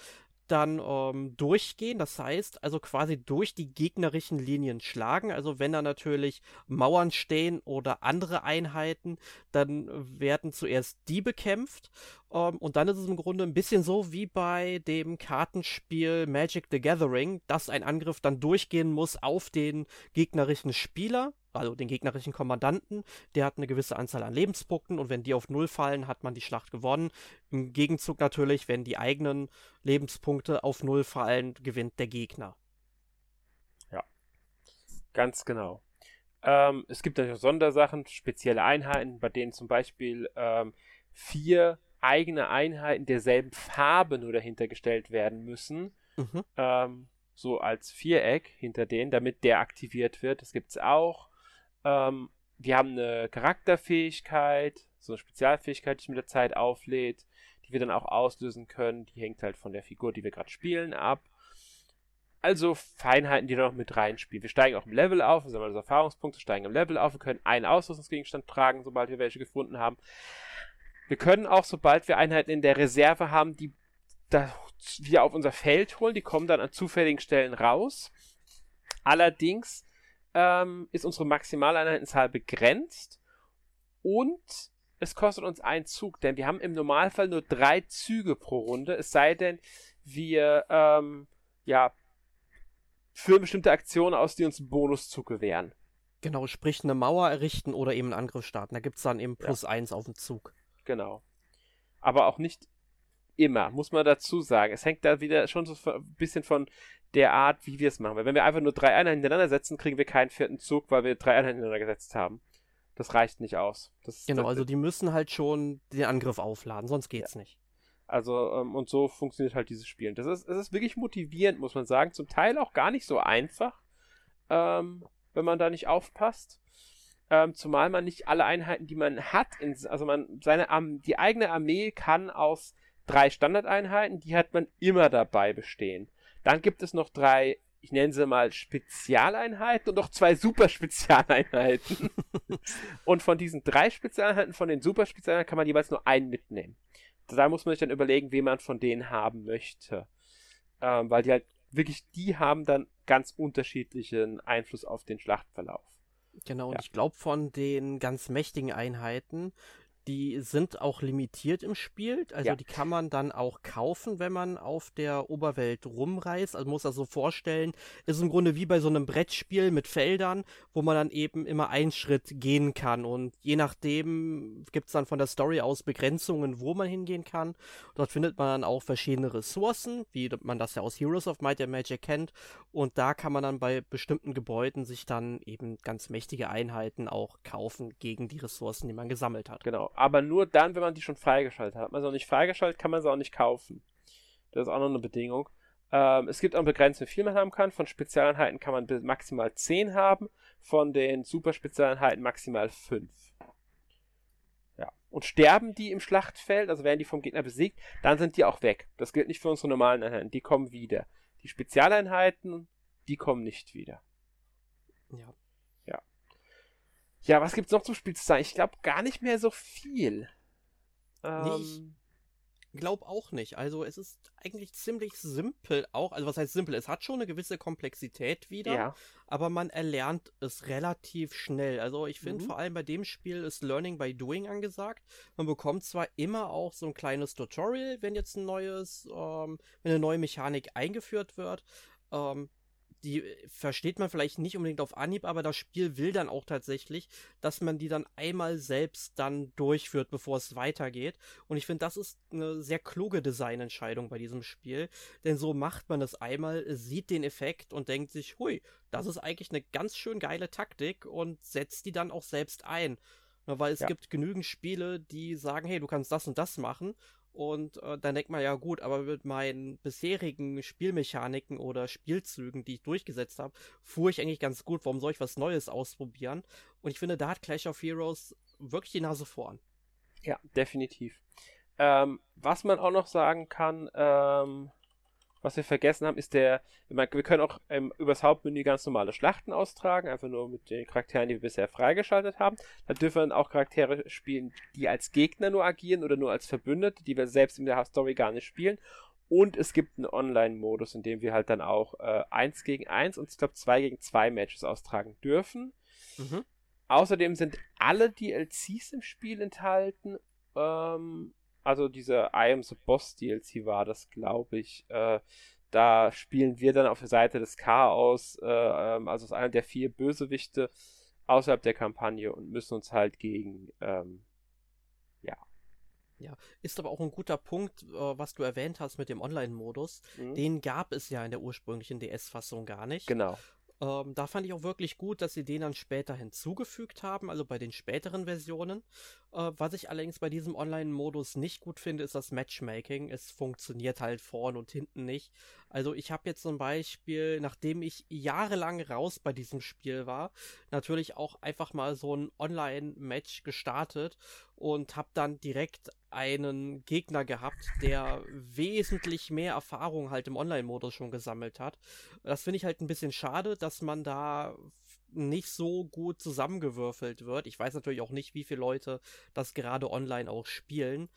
dann ähm, durchgehen. Das heißt, also quasi durch die gegnerischen Linien schlagen. Also wenn da natürlich Mauern stehen oder andere Einheiten, dann werden zuerst die bekämpft. Ähm, und dann ist es im Grunde ein bisschen so wie bei dem Kartenspiel Magic the Gathering, dass ein Angriff dann durchgehen muss auf den gegnerischen Spieler also den gegnerischen Kommandanten, der hat eine gewisse Anzahl an Lebenspunkten und wenn die auf Null fallen, hat man die Schlacht gewonnen. Im Gegenzug natürlich, wenn die eigenen Lebenspunkte auf Null fallen, gewinnt der Gegner. Ja, ganz genau. Ähm, es gibt natürlich auch Sondersachen, spezielle Einheiten, bei denen zum Beispiel ähm, vier eigene Einheiten derselben Farbe nur dahinter gestellt werden müssen. Mhm. Ähm, so als Viereck hinter denen, damit der aktiviert wird. Das gibt es auch. Ähm, wir haben eine Charakterfähigkeit, so eine Spezialfähigkeit, die sich mit der Zeit auflädt, die wir dann auch auslösen können. Die hängt halt von der Figur, die wir gerade spielen, ab. Also Feinheiten, die da noch mit reinspielen. Wir steigen auch im Level auf, also das Erfahrungspunkte steigen im Level auf. Wir können einen Ausrüstungsgegenstand tragen, sobald wir welche gefunden haben. Wir können auch, sobald wir Einheiten in der Reserve haben, die wieder auf unser Feld holen. Die kommen dann an zufälligen Stellen raus. Allerdings ähm, ist unsere Maximaleinheitenzahl begrenzt und es kostet uns einen Zug, denn wir haben im Normalfall nur drei Züge pro Runde, es sei denn, wir ähm, ja führen bestimmte Aktionen aus, die uns einen Bonuszug gewähren. Genau, sprich eine Mauer errichten oder eben einen Angriff starten. Da gibt es dann eben plus ja. eins auf den Zug. Genau. Aber auch nicht immer, muss man dazu sagen. Es hängt da wieder schon so ein bisschen von der Art, wie wir es machen. Weil wenn wir einfach nur drei Einheiten hintereinander setzen, kriegen wir keinen vierten Zug, weil wir drei Einheiten hintereinander gesetzt haben. Das reicht nicht aus. Das, genau, das, also die müssen halt schon den Angriff aufladen, sonst geht's ja. nicht. Also, ähm, und so funktioniert halt dieses Spiel. Das ist, es ist wirklich motivierend, muss man sagen. Zum Teil auch gar nicht so einfach. Ähm, wenn man da nicht aufpasst. Ähm, zumal man nicht alle Einheiten, die man hat, in, also man seine die eigene Armee kann aus drei Standardeinheiten, die hat man immer dabei bestehen. Dann gibt es noch drei, ich nenne sie mal Spezialeinheiten und noch zwei Super-Spezialeinheiten. und von diesen drei Spezialeinheiten, von den Super-Spezialeinheiten, kann man jeweils nur einen mitnehmen. Da muss man sich dann überlegen, wen man von denen haben möchte. Ähm, weil die halt wirklich, die haben dann ganz unterschiedlichen Einfluss auf den Schlachtverlauf. Genau, und ja. ich glaube, von den ganz mächtigen Einheiten die sind auch limitiert im Spiel. Also ja. die kann man dann auch kaufen, wenn man auf der Oberwelt rumreist. Also muss also vorstellen, ist im Grunde wie bei so einem Brettspiel mit Feldern, wo man dann eben immer einen Schritt gehen kann. Und je nachdem gibt es dann von der Story aus Begrenzungen, wo man hingehen kann. Dort findet man dann auch verschiedene Ressourcen, wie man das ja aus Heroes of Might and Magic kennt. Und da kann man dann bei bestimmten Gebäuden sich dann eben ganz mächtige Einheiten auch kaufen gegen die Ressourcen, die man gesammelt hat. Genau aber nur dann, wenn man die schon freigeschaltet hat. Hat man sie auch nicht freigeschaltet, kann man sie auch nicht kaufen. Das ist auch noch eine Bedingung. Ähm, es gibt auch begrenzt, wie viel man haben kann. Von Spezialeinheiten kann man maximal 10 haben, von den Super-Spezialeinheiten maximal 5. Ja. Und sterben die im Schlachtfeld, also werden die vom Gegner besiegt, dann sind die auch weg. Das gilt nicht für unsere normalen Einheiten, die kommen wieder. Die Spezialeinheiten, die kommen nicht wieder. Ja. Ja, was gibt's noch zum Spiel zu sagen? Ich glaube gar nicht mehr so viel. Ähm, nee, ich glaube auch nicht. Also es ist eigentlich ziemlich simpel auch. Also was heißt simpel? Es hat schon eine gewisse Komplexität wieder, ja. aber man erlernt es relativ schnell. Also ich finde mhm. vor allem bei dem Spiel ist Learning by Doing angesagt. Man bekommt zwar immer auch so ein kleines Tutorial, wenn jetzt ein neues, ähm, wenn eine neue Mechanik eingeführt wird. Ähm, die äh, versteht man vielleicht nicht unbedingt auf Anhieb, aber das Spiel will dann auch tatsächlich, dass man die dann einmal selbst dann durchführt, bevor es weitergeht. Und ich finde, das ist eine sehr kluge Designentscheidung bei diesem Spiel, denn so macht man es einmal, sieht den Effekt und denkt sich, hui, das ist eigentlich eine ganz schön geile Taktik und setzt die dann auch selbst ein. weil es ja. gibt genügend Spiele, die sagen, hey, du kannst das und das machen und äh, dann denkt man ja gut, aber mit meinen bisherigen Spielmechaniken oder Spielzügen, die ich durchgesetzt habe, fuhr ich eigentlich ganz gut. Warum soll ich was Neues ausprobieren? Und ich finde, da hat Clash of Heroes wirklich die Nase vorn. Ja, definitiv. Ähm, was man auch noch sagen kann, ähm, was wir vergessen haben, ist der, wir können auch ähm, übers Hauptmenü ganz normale Schlachten austragen, einfach nur mit den Charakteren, die wir bisher freigeschaltet haben. Da dürfen wir auch Charaktere spielen, die als Gegner nur agieren oder nur als Verbündete, die wir selbst in der Story gar nicht spielen. Und es gibt einen Online-Modus, in dem wir halt dann auch äh, 1 gegen 1 und ich glaube 2 gegen 2 Matches austragen dürfen. Mhm. Außerdem sind alle DLCs im Spiel enthalten. Ähm, also dieser I Am the Boss DLC war das, glaube ich. Äh, da spielen wir dann auf der Seite des Chaos, äh, ähm, also als einer der vier Bösewichte außerhalb der Kampagne und müssen uns halt gegen, ähm, ja. Ja, ist aber auch ein guter Punkt, äh, was du erwähnt hast mit dem Online-Modus. Mhm. Den gab es ja in der ursprünglichen DS-Fassung gar nicht. Genau. Ähm, da fand ich auch wirklich gut, dass sie den dann später hinzugefügt haben, also bei den späteren Versionen. Äh, was ich allerdings bei diesem Online-Modus nicht gut finde, ist das Matchmaking. Es funktioniert halt vorn und hinten nicht. Also ich habe jetzt zum Beispiel, nachdem ich jahrelang raus bei diesem Spiel war, natürlich auch einfach mal so ein Online-Match gestartet und habe dann direkt einen Gegner gehabt, der wesentlich mehr Erfahrung halt im Online-Modus schon gesammelt hat. Das finde ich halt ein bisschen schade, dass man da nicht so gut zusammengewürfelt wird. Ich weiß natürlich auch nicht, wie viele Leute das gerade online auch spielen.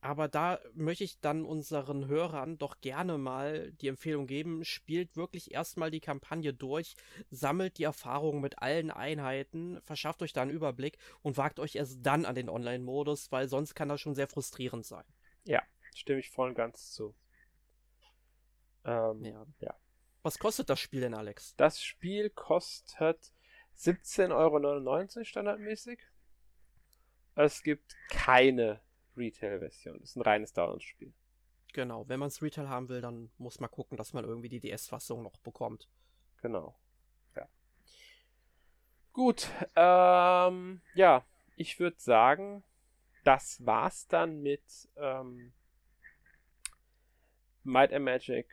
Aber da möchte ich dann unseren Hörern doch gerne mal die Empfehlung geben, spielt wirklich erstmal die Kampagne durch, sammelt die Erfahrungen mit allen Einheiten, verschafft euch da einen Überblick und wagt euch erst dann an den Online-Modus, weil sonst kann das schon sehr frustrierend sein. Ja, stimme ich voll und ganz zu. Ähm, ja. ja. Was kostet das Spiel denn, Alex? Das Spiel kostet 17,99 Euro standardmäßig. Es gibt keine Retail-Version. Es ist ein reines Download-Spiel. Genau, wenn man es Retail haben will, dann muss man gucken, dass man irgendwie die DS-Fassung noch bekommt. Genau. Ja. Gut, ähm, ja, ich würde sagen, das war's dann mit ähm, Might and Magic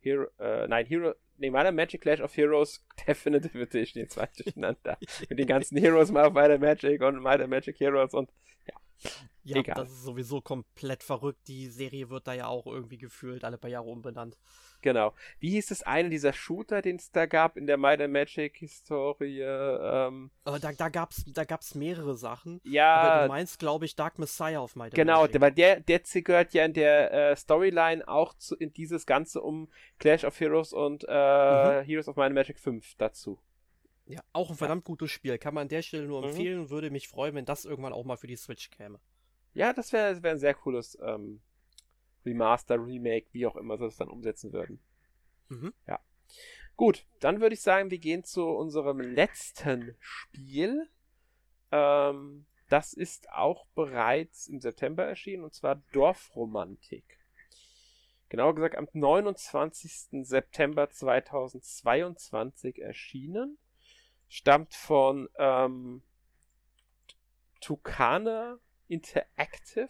Hero, äh, nein, Hero, nee, and Magic Clash of Heroes Definitive Edition, jetzt zwei durcheinander. mit den ganzen Heroes mal auf Might Magic und Might Magic Heroes und ja. Ja, Egal. das ist sowieso komplett verrückt. Die Serie wird da ja auch irgendwie gefühlt alle paar Jahre umbenannt. Genau. Wie hieß das eine dieser Shooter, den es da gab in der Might and Magic Historie? Ähm, da, da gab es da gab's mehrere Sachen. Ja. Aber du meinst, glaube ich, Dark Messiah auf Might and genau, Magic. Genau, weil der, der gehört ja in der äh, Storyline auch zu, in dieses Ganze um Clash of Heroes und äh, mhm. Heroes of Might and Magic 5 dazu. Ja, auch ein verdammt gutes Spiel. Kann man an der Stelle nur mhm. empfehlen. Mhm. Würde mich freuen, wenn das irgendwann auch mal für die Switch käme. Ja, das wäre wär ein sehr cooles ähm, Remaster, Remake, wie auch immer sie das dann umsetzen würden. Mhm. Ja. Gut, dann würde ich sagen, wir gehen zu unserem letzten Spiel. Ähm, das ist auch bereits im September erschienen, und zwar Dorfromantik. Genauer gesagt am 29. September 2022 erschienen. Stammt von ähm, Tucana Interactive,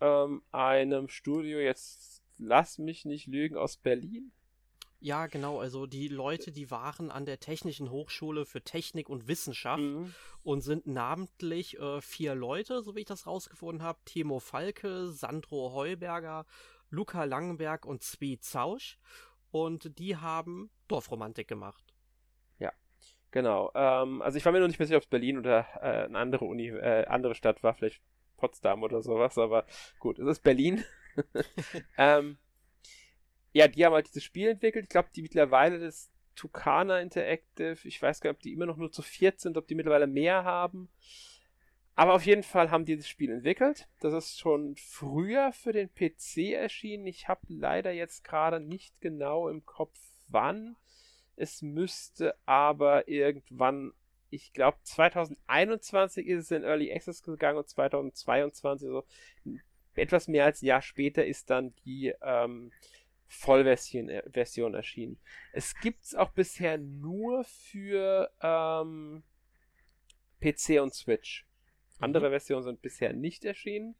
ähm, einem Studio, jetzt lass mich nicht lügen, aus Berlin. Ja, genau. Also die Leute, die waren an der Technischen Hochschule für Technik und Wissenschaft mhm. und sind namentlich äh, vier Leute, so wie ich das rausgefunden habe. Timo Falke, Sandro Heuberger, Luca Langenberg und Zwie Zausch. Und die haben Dorfromantik gemacht. Genau. Ähm, also ich war mir noch nicht mehr sicher, ob es Berlin oder äh, eine andere Uni, äh, andere Stadt war, vielleicht Potsdam oder sowas, aber gut, es ist Berlin. ähm, ja, die haben halt dieses Spiel entwickelt. Ich glaube, die mittlerweile das Tucana Interactive, ich weiß gar nicht, ob die immer noch nur zu viert sind, ob die mittlerweile mehr haben. Aber auf jeden Fall haben die das Spiel entwickelt. Das ist schon früher für den PC erschienen. Ich habe leider jetzt gerade nicht genau im Kopf, wann. Es müsste aber irgendwann, ich glaube 2021 ist es in Early Access gegangen und 2022, so etwas mehr als ein Jahr später ist dann die ähm, Vollversion äh, Version erschienen. Es gibt es auch bisher nur für ähm, PC und Switch. Andere mhm. Versionen sind bisher nicht erschienen.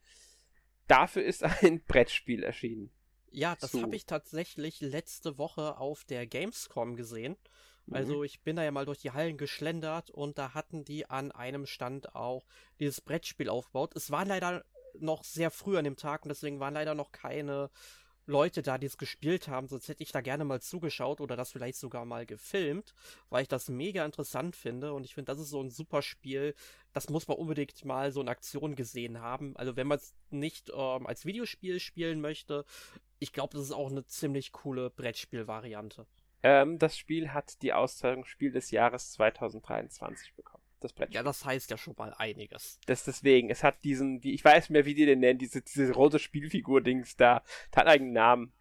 Dafür ist ein Brettspiel erschienen. Ja, das habe ich tatsächlich letzte Woche auf der Gamescom gesehen. Also mhm. ich bin da ja mal durch die Hallen geschlendert und da hatten die an einem Stand auch dieses Brettspiel aufgebaut. Es war leider noch sehr früh an dem Tag und deswegen waren leider noch keine Leute da, die es gespielt haben, sonst hätte ich da gerne mal zugeschaut oder das vielleicht sogar mal gefilmt, weil ich das mega interessant finde und ich finde, das ist so ein super Spiel, das muss man unbedingt mal so in Aktion gesehen haben. Also wenn man es nicht ähm, als Videospiel spielen möchte, ich glaube, das ist auch eine ziemlich coole Brettspielvariante. Ähm, das Spiel hat die Auszeichnung Spiel des Jahres 2023 bekommen das Brettspiel. Ja, das heißt ja schon mal einiges. Das deswegen, es hat diesen, die, ich weiß nicht mehr, wie die den nennen, diese, diese rote Spielfigur-Dings da, hat einen Namen,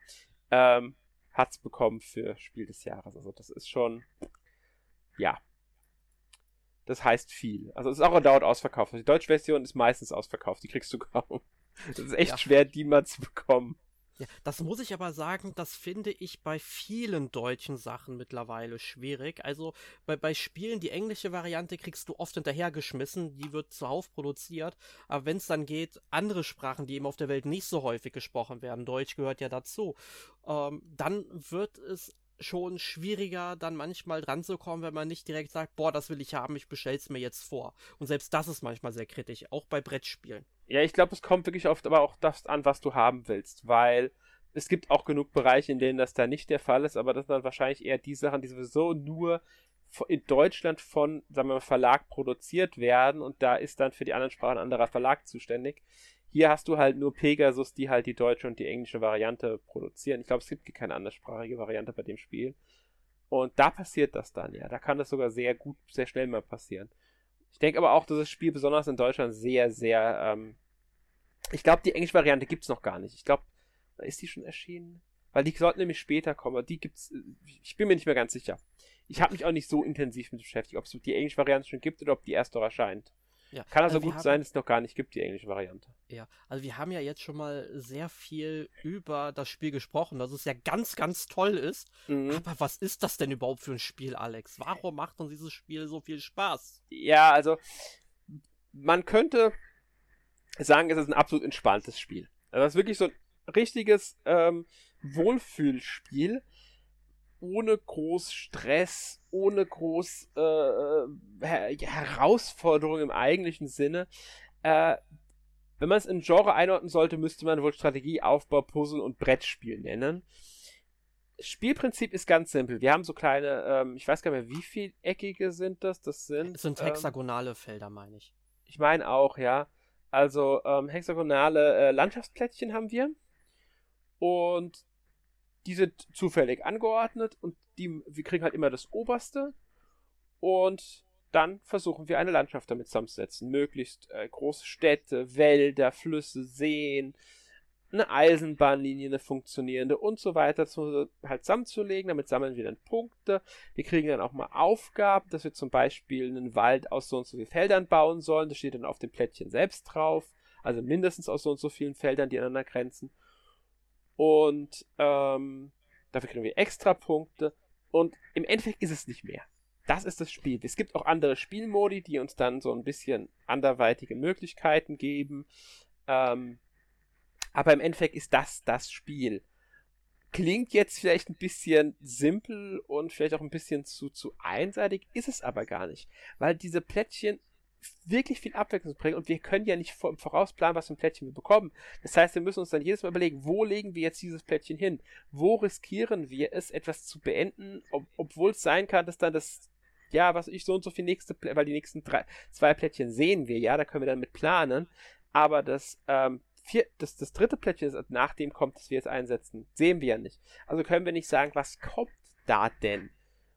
ähm, hat's bekommen für Spiel des Jahres. Also das ist schon, ja. Das heißt viel. Also es ist auch dauernd ausverkauft. Die deutsche Version ist meistens ausverkauft, die kriegst du kaum. Es ist echt ja. schwer, die mal zu bekommen. Ja, das muss ich aber sagen, das finde ich bei vielen deutschen Sachen mittlerweile schwierig. Also bei, bei Spielen, die englische Variante kriegst du oft hinterhergeschmissen, die wird zuhauf produziert. Aber wenn es dann geht, andere Sprachen, die eben auf der Welt nicht so häufig gesprochen werden, Deutsch gehört ja dazu, ähm, dann wird es schon schwieriger, dann manchmal dran zu kommen, wenn man nicht direkt sagt, boah, das will ich haben, ich bestell's mir jetzt vor. Und selbst das ist manchmal sehr kritisch, auch bei Brettspielen. Ja, ich glaube, es kommt wirklich oft aber auch das an, was du haben willst, weil es gibt auch genug Bereiche, in denen das da nicht der Fall ist, aber das sind dann wahrscheinlich eher die Sachen, die sowieso nur in Deutschland von, sagen wir mal, Verlag produziert werden und da ist dann für die anderen Sprachen ein anderer Verlag zuständig. Hier hast du halt nur Pegasus, die halt die deutsche und die englische Variante produzieren. Ich glaube, es gibt keine anderssprachige Variante bei dem Spiel. Und da passiert das dann, ja. Da kann das sogar sehr gut, sehr schnell mal passieren. Ich denke aber auch, dass das Spiel besonders in Deutschland sehr, sehr. Ähm ich glaube, die englische Variante gibt es noch gar nicht. Ich glaube, ist die schon erschienen? Weil die sollten nämlich später kommen. Aber die gibt's. Ich bin mir nicht mehr ganz sicher. Ich habe mich auch nicht so intensiv mit beschäftigt, ob es die englische Variante schon gibt oder ob die erst noch erscheint. Ja. Kann also, also gut haben, sein, dass es noch gar nicht gibt, die englische Variante. Ja, also wir haben ja jetzt schon mal sehr viel über das Spiel gesprochen, dass es ja ganz, ganz toll ist. Mhm. Aber was ist das denn überhaupt für ein Spiel, Alex? Warum macht uns dieses Spiel so viel Spaß? Ja, also man könnte sagen, es ist ein absolut entspanntes Spiel. Also es ist wirklich so ein richtiges ähm, Wohlfühlspiel ohne groß Stress, ohne groß äh, äh Herausforderung im eigentlichen Sinne. Äh, wenn man es in Genre einordnen sollte, müsste man wohl Strategie, Aufbau, Puzzle und Brettspiel nennen. Spielprinzip ist ganz simpel. Wir haben so kleine, ähm, ich weiß gar nicht mehr, wie viel eckige sind das? Das sind. Es sind ähm, hexagonale ähm, Felder, meine ich. Ich meine auch, ja. Also ähm, hexagonale äh, Landschaftsplättchen haben wir. Und die sind zufällig angeordnet und die, wir kriegen halt immer das oberste und dann versuchen wir eine Landschaft damit zusammenzusetzen. Möglichst äh, große Städte, Wälder, Flüsse, Seen, eine Eisenbahnlinie, eine funktionierende und so weiter zu, halt zusammenzulegen. Damit sammeln wir dann Punkte. Wir kriegen dann auch mal Aufgaben, dass wir zum Beispiel einen Wald aus so und so vielen Feldern bauen sollen. Das steht dann auf dem Plättchen selbst drauf. Also mindestens aus so und so vielen Feldern, die aneinander grenzen. Und ähm, dafür kriegen wir extra Punkte. Und im Endeffekt ist es nicht mehr. Das ist das Spiel. Es gibt auch andere Spielmodi, die uns dann so ein bisschen anderweitige Möglichkeiten geben. Ähm, aber im Endeffekt ist das das Spiel. Klingt jetzt vielleicht ein bisschen simpel und vielleicht auch ein bisschen zu, zu einseitig, ist es aber gar nicht. Weil diese Plättchen wirklich viel Abwechslung bringen und wir können ja nicht vorausplanen, was für ein Plättchen wir bekommen. Das heißt, wir müssen uns dann jedes Mal überlegen, wo legen wir jetzt dieses Plättchen hin? Wo riskieren wir es, etwas zu beenden, ob, obwohl es sein kann, dass dann das, ja, was ich so und so viel nächste, weil die nächsten drei, zwei Plättchen sehen wir, ja, da können wir dann mit planen, aber das, ähm, vier, das, das dritte Plättchen, das nach dem kommt, das wir jetzt einsetzen, sehen wir ja nicht. Also können wir nicht sagen, was kommt da denn?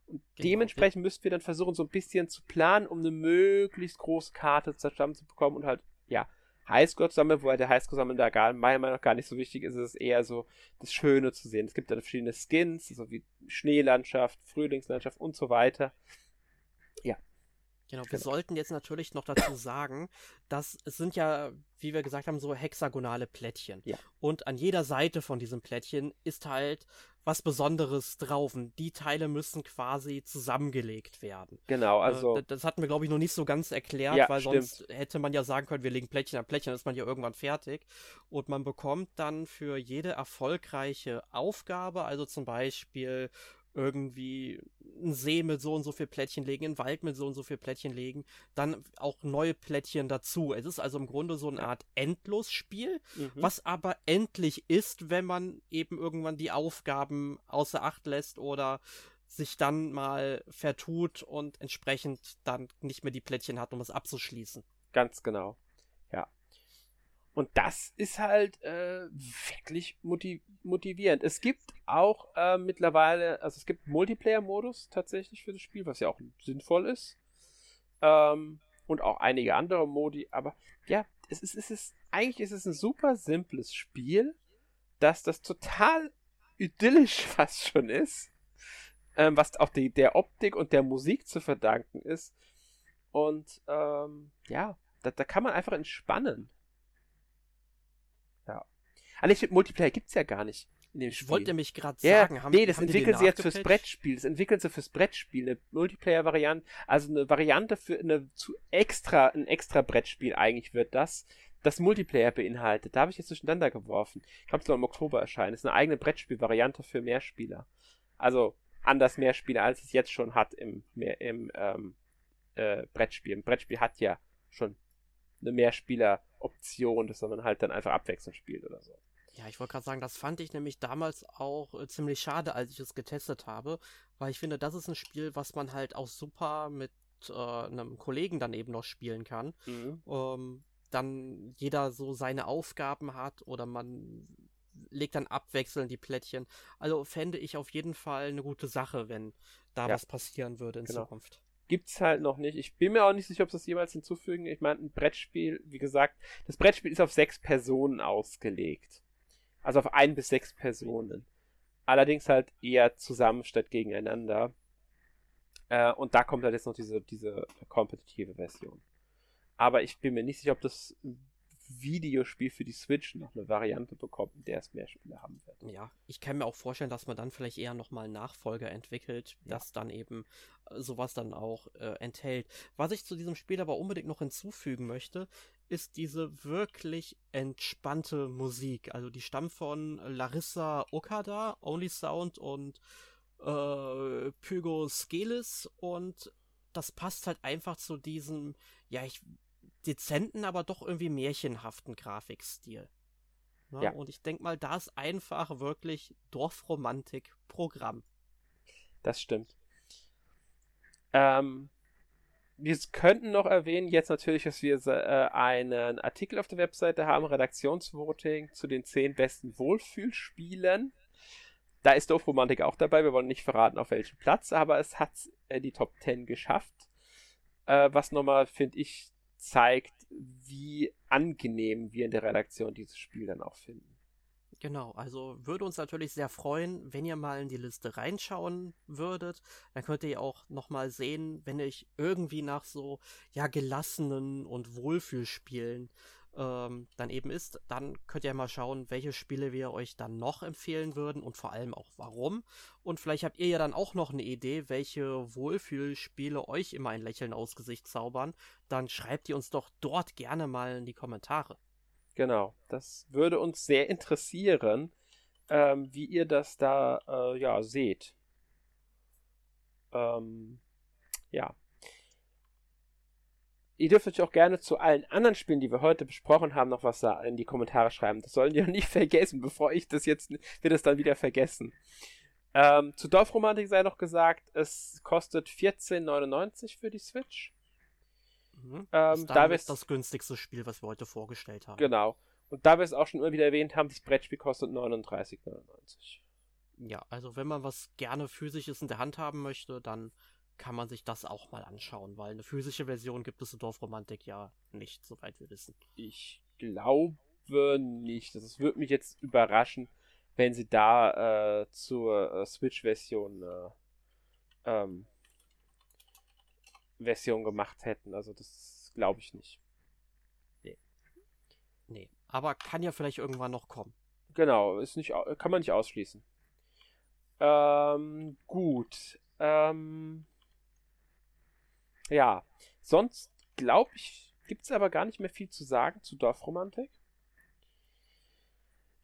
Und genau. dementsprechend müssten wir dann versuchen, so ein bisschen zu planen, um eine möglichst große Karte zustande zu bekommen und halt, ja, Highscore zu sammeln, wobei der Highscore sammeln da gar, meiner Meinung nach gar nicht so wichtig ist. Es ist eher so das Schöne zu sehen. Es gibt dann verschiedene Skins, so wie Schneelandschaft, Frühlingslandschaft und so weiter. Ja. Genau, wir genau. sollten jetzt natürlich noch dazu sagen, dass es sind ja, wie wir gesagt haben, so hexagonale Plättchen. Ja. Und an jeder Seite von diesem Plättchen ist halt was Besonderes drauf. Und die Teile müssen quasi zusammengelegt werden. Genau, äh, also. Äh, das hatten wir, glaube ich, noch nicht so ganz erklärt, ja, weil stimmt. sonst hätte man ja sagen können, wir legen Plättchen an Plättchen, dann ist man ja irgendwann fertig. Und man bekommt dann für jede erfolgreiche Aufgabe, also zum Beispiel irgendwie einen See mit so und so viel Plättchen legen, einen Wald mit so und so viel Plättchen legen, dann auch neue Plättchen dazu. Es ist also im Grunde so eine Art Endlosspiel, mhm. was aber endlich ist, wenn man eben irgendwann die Aufgaben außer Acht lässt oder sich dann mal vertut und entsprechend dann nicht mehr die Plättchen hat, um es abzuschließen. Ganz genau. Und das ist halt äh, wirklich motiv motivierend. Es gibt auch äh, mittlerweile, also es gibt Multiplayer-Modus tatsächlich für das Spiel, was ja auch sinnvoll ist. Ähm, und auch einige andere Modi, aber ja, es ist, es ist, eigentlich ist es ein super simples Spiel, dass das total idyllisch fast schon ist. Ähm, was auch die, der Optik und der Musik zu verdanken ist. Und ähm, ja, da, da kann man einfach entspannen. Ah, nee, Multiplayer gibt's ja gar nicht in dem Spiel. Ich wollte mich gerade sagen, ja, haben, Nee, das haben entwickeln sie jetzt fürs Brettspiel. Das entwickeln sie fürs Brettspiel. Eine Multiplayer-Variante, also eine Variante für eine zu extra, ein extra Brettspiel eigentlich wird das, das Multiplayer beinhaltet. Da habe ich jetzt durcheinander geworfen. Ich glaube, es soll im Oktober erscheinen. Das ist eine eigene Brettspiel-Variante für Mehrspieler. Also anders Mehrspieler, als es jetzt schon hat im, im ähm, äh, Brettspiel. Ein Brettspiel hat ja schon eine Mehrspieler- Option, dass man halt dann einfach abwechselnd spielt oder so. Ja, ich wollte gerade sagen, das fand ich nämlich damals auch äh, ziemlich schade, als ich es getestet habe, weil ich finde, das ist ein Spiel, was man halt auch super mit äh, einem Kollegen dann eben noch spielen kann. Mhm. Ähm, dann jeder so seine Aufgaben hat oder man legt dann abwechselnd die Plättchen. Also fände ich auf jeden Fall eine gute Sache, wenn da ja. was passieren würde in genau. Zukunft. Gibt's halt noch nicht. Ich bin mir auch nicht sicher, ob sie das jemals hinzufügen. Ich meine, ein Brettspiel, wie gesagt, das Brettspiel ist auf sechs Personen ausgelegt. Also auf ein bis sechs Personen. Allerdings halt eher zusammen statt gegeneinander. Äh, und da kommt halt jetzt noch diese, diese kompetitive Version. Aber ich bin mir nicht sicher, ob das Videospiel für die Switch noch eine Variante bekommt, in der es mehr Spiele haben wird. Ja, ich kann mir auch vorstellen, dass man dann vielleicht eher nochmal einen Nachfolger entwickelt, ja. das dann eben äh, sowas dann auch äh, enthält. Was ich zu diesem Spiel aber unbedingt noch hinzufügen möchte, ist diese wirklich entspannte Musik. Also die stammt von Larissa Okada, Only Sound und äh, Pygo Skelis und das passt halt einfach zu diesem, ja, ich dezenten, aber doch irgendwie märchenhaften Grafikstil. Ne? Ja. Und ich denke mal, da ist einfach wirklich Dorfromantik-Programm. Das stimmt. Ähm, wir könnten noch erwähnen, jetzt natürlich, dass wir äh, einen Artikel auf der Webseite haben, Redaktionsvoting zu den zehn besten Wohlfühlspielen. Da ist Dorfromantik auch dabei. Wir wollen nicht verraten, auf welchem Platz, aber es hat äh, die Top 10 geschafft. Äh, was nochmal, finde ich, zeigt, wie angenehm wir in der Redaktion dieses Spiel dann auch finden. Genau, also würde uns natürlich sehr freuen, wenn ihr mal in die Liste reinschauen würdet. Dann könnt ihr auch nochmal sehen, wenn ich irgendwie nach so, ja, gelassenen und Wohlfühlspielen ähm, dann eben ist, dann könnt ihr mal schauen, welche Spiele wir euch dann noch empfehlen würden und vor allem auch warum. Und vielleicht habt ihr ja dann auch noch eine Idee, welche Wohlfühlspiele euch immer ein Lächeln aus Gesicht zaubern. Dann schreibt ihr uns doch dort gerne mal in die Kommentare. Genau, das würde uns sehr interessieren, ähm, wie ihr das da äh, ja seht. Ähm, ja, Ihr dürft euch auch gerne zu allen anderen Spielen, die wir heute besprochen haben, noch was in die Kommentare schreiben. Das sollen die nicht vergessen, bevor ich das jetzt, wird es dann wieder vergessen. Ähm, zu Dorfromantik sei noch gesagt, es kostet 14,99 für die Switch. Mhm. Ähm, da ist das günstigste Spiel, was wir heute vorgestellt haben. Genau. Und da wir es auch schon immer wieder erwähnt haben, das Brettspiel kostet 39,99. Ja, also wenn man was gerne physisches in der Hand haben möchte, dann kann man sich das auch mal anschauen, weil eine physische Version gibt es in Dorfromantik ja nicht, soweit wir wissen. Ich glaube nicht. Das würde mich jetzt überraschen, wenn sie da äh, zur äh, Switch-Version äh, ähm, Version gemacht hätten. Also das glaube ich nicht. Nee. Nee. Aber kann ja vielleicht irgendwann noch kommen. Genau, ist nicht, kann man nicht ausschließen. Ähm, gut. Ähm, ja, sonst glaube ich, gibt es aber gar nicht mehr viel zu sagen zu Dorfromantik.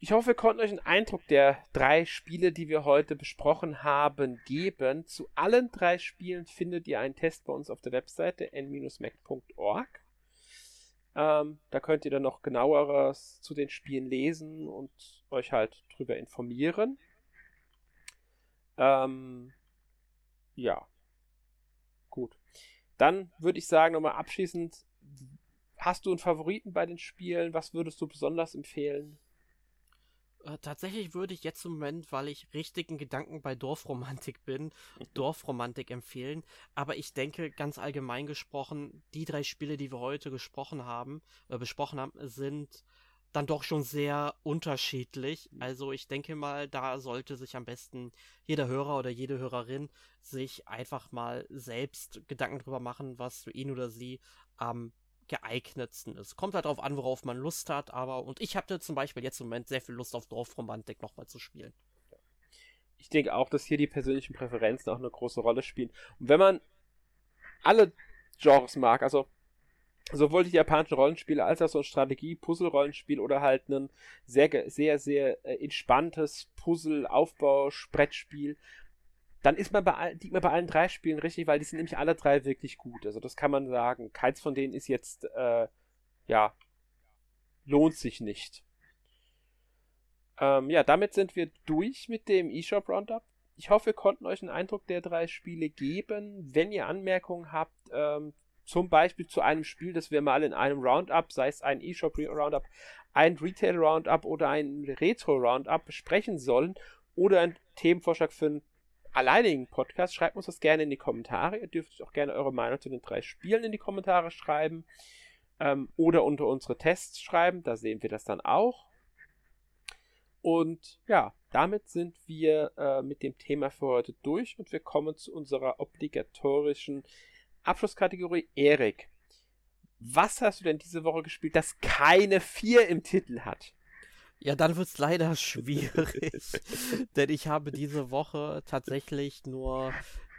Ich hoffe, wir konnten euch einen Eindruck der drei Spiele, die wir heute besprochen haben, geben. Zu allen drei Spielen findet ihr einen Test bei uns auf der Webseite n-mac.org. Ähm, da könnt ihr dann noch genaueres zu den Spielen lesen und euch halt drüber informieren. Ähm, ja. Gut. Dann würde ich sagen, nochmal abschließend, hast du einen Favoriten bei den Spielen? Was würdest du besonders empfehlen? Äh, tatsächlich würde ich jetzt im Moment, weil ich richtigen Gedanken bei Dorfromantik bin. Dorfromantik empfehlen. Aber ich denke, ganz allgemein gesprochen, die drei Spiele, die wir heute gesprochen haben, äh, besprochen haben, sind dann doch schon sehr unterschiedlich. Mhm. Also ich denke mal, da sollte sich am besten jeder Hörer oder jede Hörerin sich einfach mal selbst Gedanken drüber machen, was für ihn oder sie am geeignetsten ist. Kommt halt darauf an, worauf man Lust hat, aber und ich hatte zum Beispiel jetzt im Moment sehr viel Lust auf Dorfromantik nochmal zu spielen. Ich denke auch, dass hier die persönlichen Präferenzen auch eine große Rolle spielen. Und wenn man alle Genres mag, also sowohl die japanischen Rollenspiele als auch so ein Strategie-Puzzle-Rollenspiel oder halt ein sehr, sehr, sehr äh, entspanntes Puzzle-Aufbau-Brettspiel, dann ist man bei, liegt man bei allen drei Spielen richtig, weil die sind nämlich alle drei wirklich gut. Also das kann man sagen. Keins von denen ist jetzt, äh, ja, lohnt sich nicht. Ähm, ja, damit sind wir durch mit dem eShop Roundup. Ich hoffe, wir konnten euch einen Eindruck der drei Spiele geben. Wenn ihr Anmerkungen habt, ähm, zum Beispiel zu einem Spiel, das wir mal in einem Roundup, sei es ein eShop Roundup, ein Retail Roundup oder ein Retro Roundup besprechen sollen oder ein Themenvorschlag für einen alleinigen Podcast, schreibt uns das gerne in die Kommentare. Ihr dürft auch gerne eure Meinung zu den drei Spielen in die Kommentare schreiben ähm, oder unter unsere Tests schreiben, da sehen wir das dann auch. Und ja, damit sind wir äh, mit dem Thema für heute durch und wir kommen zu unserer obligatorischen Abschlusskategorie. Erik, was hast du denn diese Woche gespielt, das keine 4 im Titel hat? Ja, dann wird es leider schwierig, denn ich habe diese Woche tatsächlich nur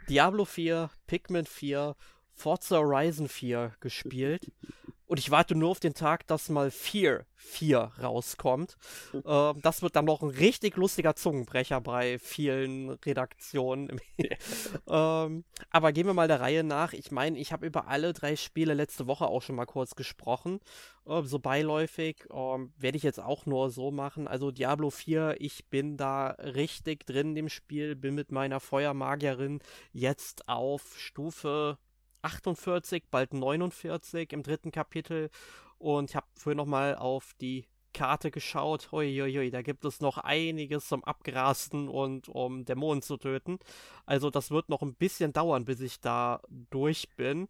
Diablo 4, Pikmin 4, Forza Horizon 4 gespielt. Und ich warte nur auf den Tag, dass mal 4, 4 rauskommt. ähm, das wird dann noch ein richtig lustiger Zungenbrecher bei vielen Redaktionen. ähm, aber gehen wir mal der Reihe nach. Ich meine, ich habe über alle drei Spiele letzte Woche auch schon mal kurz gesprochen. Äh, so beiläufig ähm, werde ich jetzt auch nur so machen. Also Diablo 4, ich bin da richtig drin in dem Spiel, bin mit meiner Feuermagierin jetzt auf Stufe 48, bald 49 im dritten Kapitel. Und ich habe vorhin nochmal auf die Karte geschaut. Uiuiui, da gibt es noch einiges zum Abgrasten und um Dämonen zu töten. Also das wird noch ein bisschen dauern, bis ich da durch bin.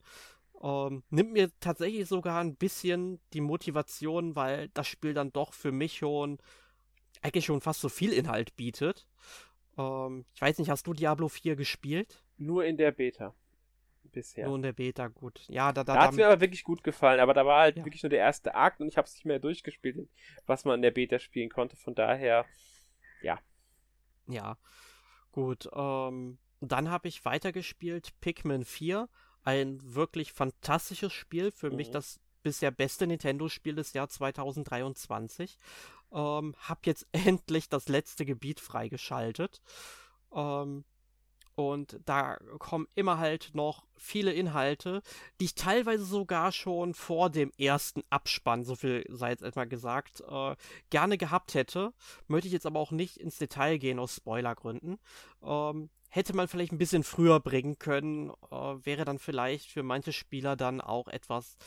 Ähm, nimmt mir tatsächlich sogar ein bisschen die Motivation, weil das Spiel dann doch für mich schon eigentlich schon fast so viel Inhalt bietet. Ähm, ich weiß nicht, hast du Diablo 4 gespielt? Nur in der Beta bisher. Nur in der Beta, gut. Ja, da, da, da hat es mir aber wirklich gut gefallen, aber da war halt ja. wirklich nur der erste Akt und ich habe es nicht mehr durchgespielt, was man in der Beta spielen konnte. Von daher, ja. Ja, gut. Ähm, dann habe ich weitergespielt Pikmin 4. Ein wirklich fantastisches Spiel. Für mhm. mich das bisher beste Nintendo-Spiel des Jahr 2023. Ähm, hab jetzt endlich das letzte Gebiet freigeschaltet. Ähm, und da kommen immer halt noch viele Inhalte, die ich teilweise sogar schon vor dem ersten Abspann, so viel sei jetzt etwa gesagt, äh, gerne gehabt hätte. Möchte ich jetzt aber auch nicht ins Detail gehen aus Spoilergründen. Ähm, hätte man vielleicht ein bisschen früher bringen können, äh, wäre dann vielleicht für manche Spieler dann auch etwas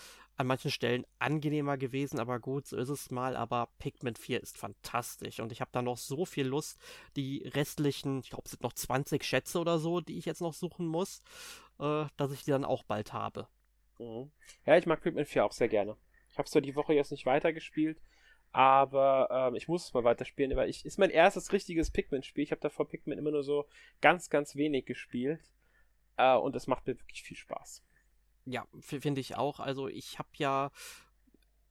an manchen Stellen angenehmer gewesen, aber gut, so ist es mal. Aber Pikmin 4 ist fantastisch und ich habe da noch so viel Lust. Die restlichen, ich glaube, es sind noch 20 Schätze oder so, die ich jetzt noch suchen muss, äh, dass ich die dann auch bald habe. Mhm. Ja, ich mag Pikmin 4 auch sehr gerne. Ich habe es zwar die Woche jetzt nicht weitergespielt, aber ähm, ich muss es mal weiterspielen, weil ich ist mein erstes richtiges Pikmin-Spiel. Ich habe davor Pikmin immer nur so ganz, ganz wenig gespielt äh, und es macht mir wirklich viel Spaß. Ja, finde ich auch. Also ich habe ja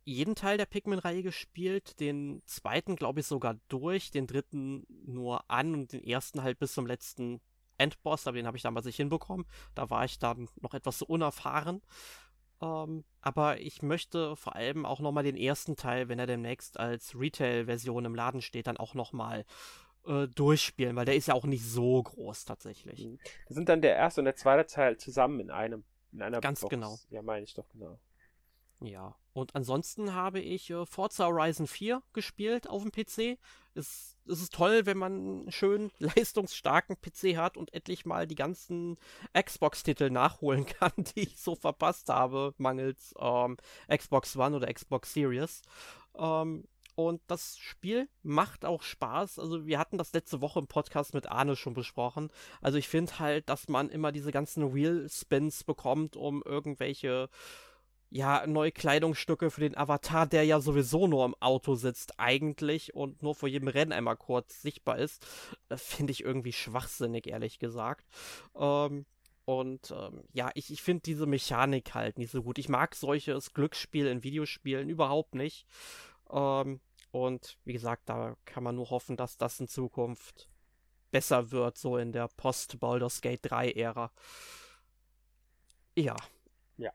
jeden Teil der Pikmin-Reihe gespielt, den zweiten glaube ich sogar durch, den dritten nur an und den ersten halt bis zum letzten Endboss, aber den habe ich damals nicht hinbekommen. Da war ich dann noch etwas so unerfahren. Ähm, aber ich möchte vor allem auch nochmal den ersten Teil, wenn er demnächst als Retail-Version im Laden steht, dann auch nochmal äh, durchspielen, weil der ist ja auch nicht so groß tatsächlich. Mhm. Das sind dann der erste und der zweite Teil zusammen in einem. In einer Ganz Box. genau. Ja, meine ich doch genau. Ja, und ansonsten habe ich äh, Forza Horizon 4 gespielt auf dem PC. Es, es ist toll, wenn man einen schön leistungsstarken PC hat und endlich mal die ganzen Xbox-Titel nachholen kann, die ich so verpasst habe, mangels ähm, Xbox One oder Xbox Series. Ähm, und das Spiel macht auch Spaß. Also wir hatten das letzte Woche im Podcast mit Arne schon besprochen. Also ich finde halt, dass man immer diese ganzen Wheel-Spins bekommt, um irgendwelche ja, neue Kleidungsstücke für den Avatar, der ja sowieso nur im Auto sitzt eigentlich und nur vor jedem Rennen einmal kurz sichtbar ist, finde ich irgendwie schwachsinnig, ehrlich gesagt. Ähm, und ähm, ja, ich, ich finde diese Mechanik halt nicht so gut. Ich mag solches Glücksspiel in Videospielen überhaupt nicht. Ähm, und wie gesagt, da kann man nur hoffen, dass das in Zukunft besser wird, so in der Post-Baldur's Gate 3-Ära. Ja. Ja.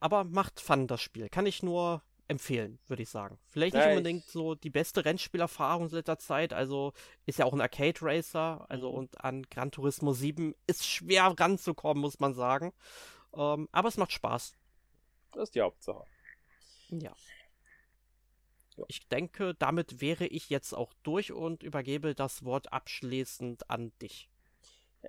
Aber macht Fun, das Spiel. Kann ich nur empfehlen, würde ich sagen. Vielleicht nicht ja, unbedingt so die beste Rennspielerfahrung seit der Zeit, also ist ja auch ein Arcade Racer, also mhm. und an Gran Turismo 7 ist schwer ranzukommen, muss man sagen. Ähm, aber es macht Spaß. Das ist die Hauptsache. Ja. Ja. ich denke, damit wäre ich jetzt auch durch und übergebe das Wort abschließend an dich.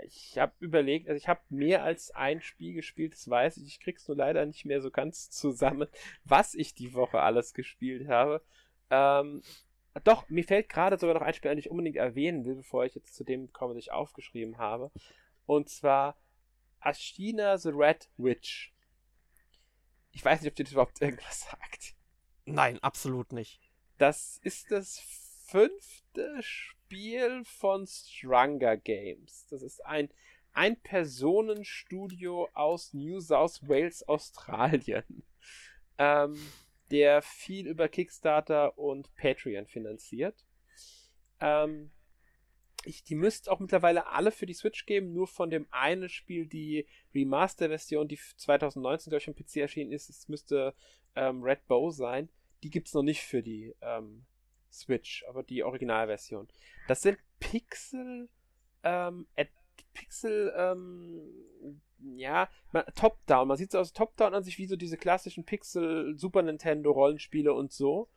Ich habe überlegt, also ich habe mehr als ein Spiel gespielt, das weiß ich. Ich krieg's nur leider nicht mehr so ganz zusammen, was ich die Woche alles gespielt habe. Ähm, doch, mir fällt gerade sogar noch ein Spiel, das ich unbedingt erwähnen will, bevor ich jetzt zu dem komme, das ich aufgeschrieben habe. Und zwar Ashina the Red Witch. Ich weiß nicht, ob dir das überhaupt irgendwas sagt. Nein, absolut nicht. Das ist das fünfte Spiel von Strunger Games. Das ist ein Ein-Personen-Studio aus New South Wales, Australien. Ähm, der viel über Kickstarter und Patreon finanziert. Ähm, ich, die müsste auch mittlerweile alle für die Switch geben, nur von dem einen Spiel die Remaster-Version, die 2019, glaube ich, am PC erschienen ist, es müsste ähm, Red Bow sein. Die gibt es noch nicht für die ähm, Switch, aber die Originalversion. Das sind Pixel, ähm, Pixel, ähm, ja, Top-Down. Man sieht es aus Top-Down an sich wie so diese klassischen Pixel Super Nintendo Rollenspiele und so.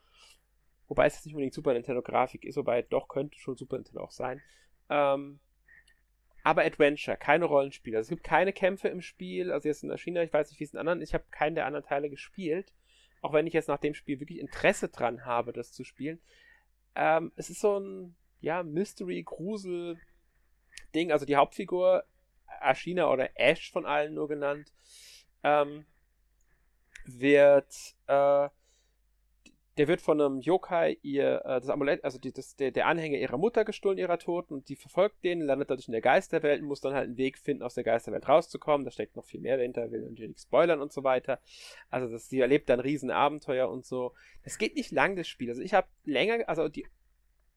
Wobei es jetzt nicht unbedingt Super Nintendo Grafik ist, wobei doch könnte schon Super Nintendo auch sein. Ähm, aber Adventure, keine Rollenspiele. Also es gibt keine Kämpfe im Spiel. Also jetzt in der China, ich weiß nicht, wie es in anderen Ich habe keinen der anderen Teile gespielt. Auch wenn ich jetzt nach dem Spiel wirklich Interesse dran habe, das zu spielen. Ähm, es ist so ein, ja, Mystery-Grusel-Ding. Also die Hauptfigur Ashina oder Ash von allen nur genannt, ähm, wird, äh, der wird von einem Yokai ihr, äh, das Amulett, also die, das, der, der Anhänger ihrer Mutter gestohlen, ihrer Toten, und die verfolgt den, landet dadurch in der Geisterwelt und muss dann halt einen Weg finden, aus der Geisterwelt rauszukommen. Da steckt noch viel mehr dahinter, will natürlich spoilern und so weiter. Also das, die erlebt dann Riesenabenteuer und so. Das geht nicht lang, das Spiel. Also ich habe länger, also die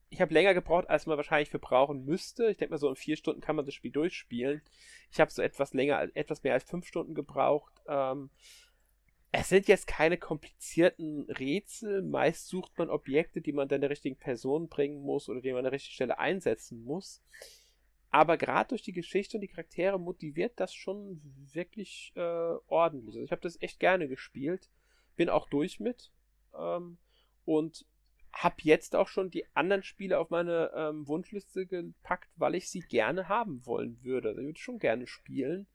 ich habe länger gebraucht, als man wahrscheinlich für brauchen müsste. Ich denke mal, so in vier Stunden kann man das Spiel durchspielen. Ich habe so etwas länger, etwas mehr als fünf Stunden gebraucht. Ähm, es sind jetzt keine komplizierten Rätsel. Meist sucht man Objekte, die man dann der richtigen Person bringen muss oder die man an der richtigen Stelle einsetzen muss. Aber gerade durch die Geschichte und die Charaktere motiviert das schon wirklich äh, ordentlich. Also ich habe das echt gerne gespielt. Bin auch durch mit. Ähm, und habe jetzt auch schon die anderen Spiele auf meine ähm, Wunschliste gepackt, weil ich sie gerne haben wollen würde. Also ich würde schon gerne spielen,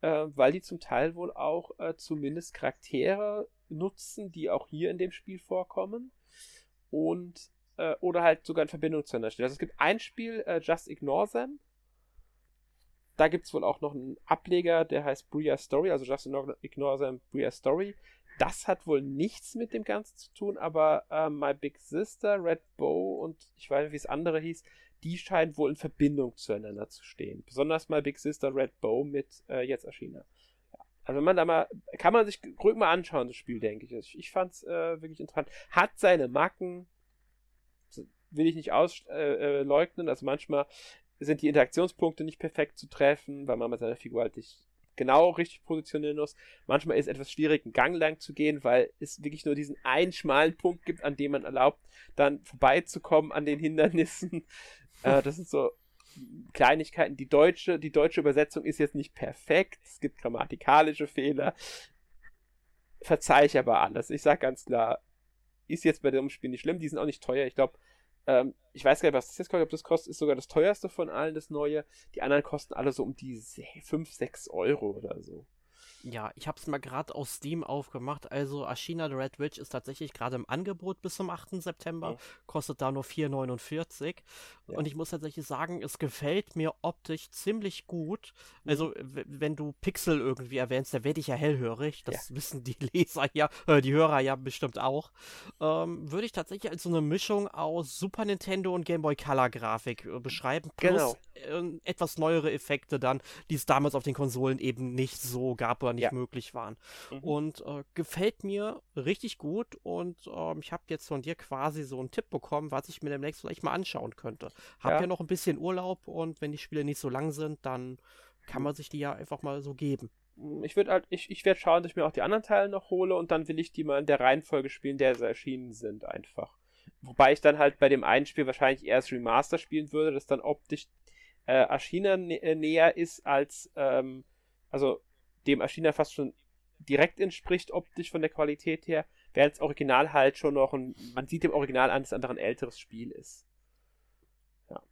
äh, weil die zum Teil wohl auch äh, zumindest Charaktere nutzen, die auch hier in dem Spiel vorkommen. Und äh, oder halt sogar in Verbindung zueinander stehen. Also es gibt ein Spiel, äh, Just Ignore Them. Da gibt es wohl auch noch einen Ableger, der heißt Bria Story, also Just Ignore Them Bria Story. Das hat wohl nichts mit dem Ganzen zu tun, aber äh, My Big Sister, Red Bow und ich weiß nicht, wie es andere hieß, die scheinen wohl in Verbindung zueinander zu stehen. Besonders My Big Sister, Red Bow mit äh, jetzt erschienen. Also wenn man da mal, kann man sich ruhig mal anschauen, das Spiel, denke ich. Ich, ich fand es äh, wirklich interessant. Hat seine Macken, will ich nicht ausleugnen. Äh, äh also manchmal sind die Interaktionspunkte nicht perfekt zu treffen, weil man mit seiner Figur halt nicht genau richtig positionieren muss. Manchmal ist es etwas schwierig, einen Gang lang zu gehen, weil es wirklich nur diesen einen schmalen Punkt gibt, an dem man erlaubt, dann vorbeizukommen an den Hindernissen. Äh, das sind so Kleinigkeiten. Die deutsche, die deutsche Übersetzung ist jetzt nicht perfekt. Es gibt grammatikalische Fehler. Verzeih ich aber alles. Ich sag ganz klar, ist jetzt bei dem Spiel nicht schlimm. Die sind auch nicht teuer. Ich glaube, ähm, ich weiß gar nicht, was das jetzt kostet. Ob das kostet, ist sogar das teuerste von allen, das neue. Die anderen kosten alle so um die 5, 6 Euro oder so. Ja, ich habe es mal gerade aus Steam aufgemacht. Also Ashina the Red Witch ist tatsächlich gerade im Angebot bis zum 8. September. Okay. Kostet da nur 4,49. Ja. Und ich muss tatsächlich sagen, es gefällt mir optisch ziemlich gut. Mhm. Also, wenn du Pixel irgendwie erwähnst, da werde ich ja hellhörig. Das ja. wissen die Leser ja, äh, die Hörer ja bestimmt auch. Ähm, Würde ich tatsächlich als so eine Mischung aus Super Nintendo und Game Boy Color Grafik äh, beschreiben. Plus genau. äh, etwas neuere Effekte dann, die es damals auf den Konsolen eben nicht so gab oder nicht ja. möglich waren. Mhm. Und äh, gefällt mir richtig gut und ähm, ich habe jetzt von dir quasi so einen Tipp bekommen, was ich mir demnächst vielleicht mal anschauen könnte. Hab ja. ja noch ein bisschen Urlaub und wenn die Spiele nicht so lang sind, dann kann man sich die ja einfach mal so geben. Ich würde halt, ich, ich werde schauen, dass ich mir auch die anderen Teile noch hole und dann will ich die mal in der Reihenfolge spielen, der sie erschienen sind, einfach. Wobei ich dann halt bei dem einen Spiel wahrscheinlich erst Remaster spielen würde, das dann optisch äh, Ashina nä äh, näher ist als, ähm, also dem Ashina fast schon direkt entspricht, optisch von der Qualität her, während das Original halt schon noch ein, man sieht im Original an, dass es einfach ein älteres Spiel ist. Ja.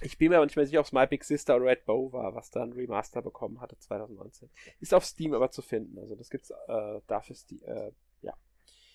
Ich bin mir aber nicht mehr sicher, ob es My Big Sister oder Red Bow war, was dann Remaster bekommen hatte 2019. Ist auf Steam aber zu finden, also das gibt's äh, dafür, äh, ja.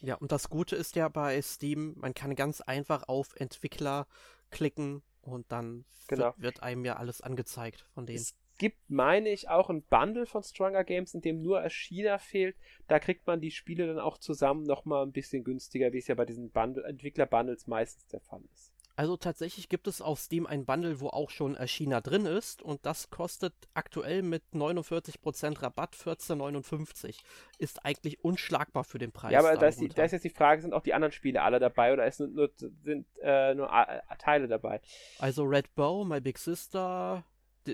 Ja, und das Gute ist ja bei Steam, man kann ganz einfach auf Entwickler klicken und dann genau. wird, wird, einem ja alles angezeigt von denen. Es gibt, meine ich, auch ein Bundle von Stronger Games, in dem nur China fehlt. Da kriegt man die Spiele dann auch zusammen nochmal ein bisschen günstiger, wie es ja bei diesen Entwickler-Bundles meistens der Fall ist. Also tatsächlich gibt es auf Steam ein Bundle, wo auch schon China drin ist und das kostet aktuell mit 49% Rabatt 14,59. Ist eigentlich unschlagbar für den Preis. Ja, aber da ist, die, da ist, jetzt die Frage, sind auch die anderen Spiele alle dabei oder ist nur, sind äh, nur Teile dabei? Also Red Bow, My Big Sister,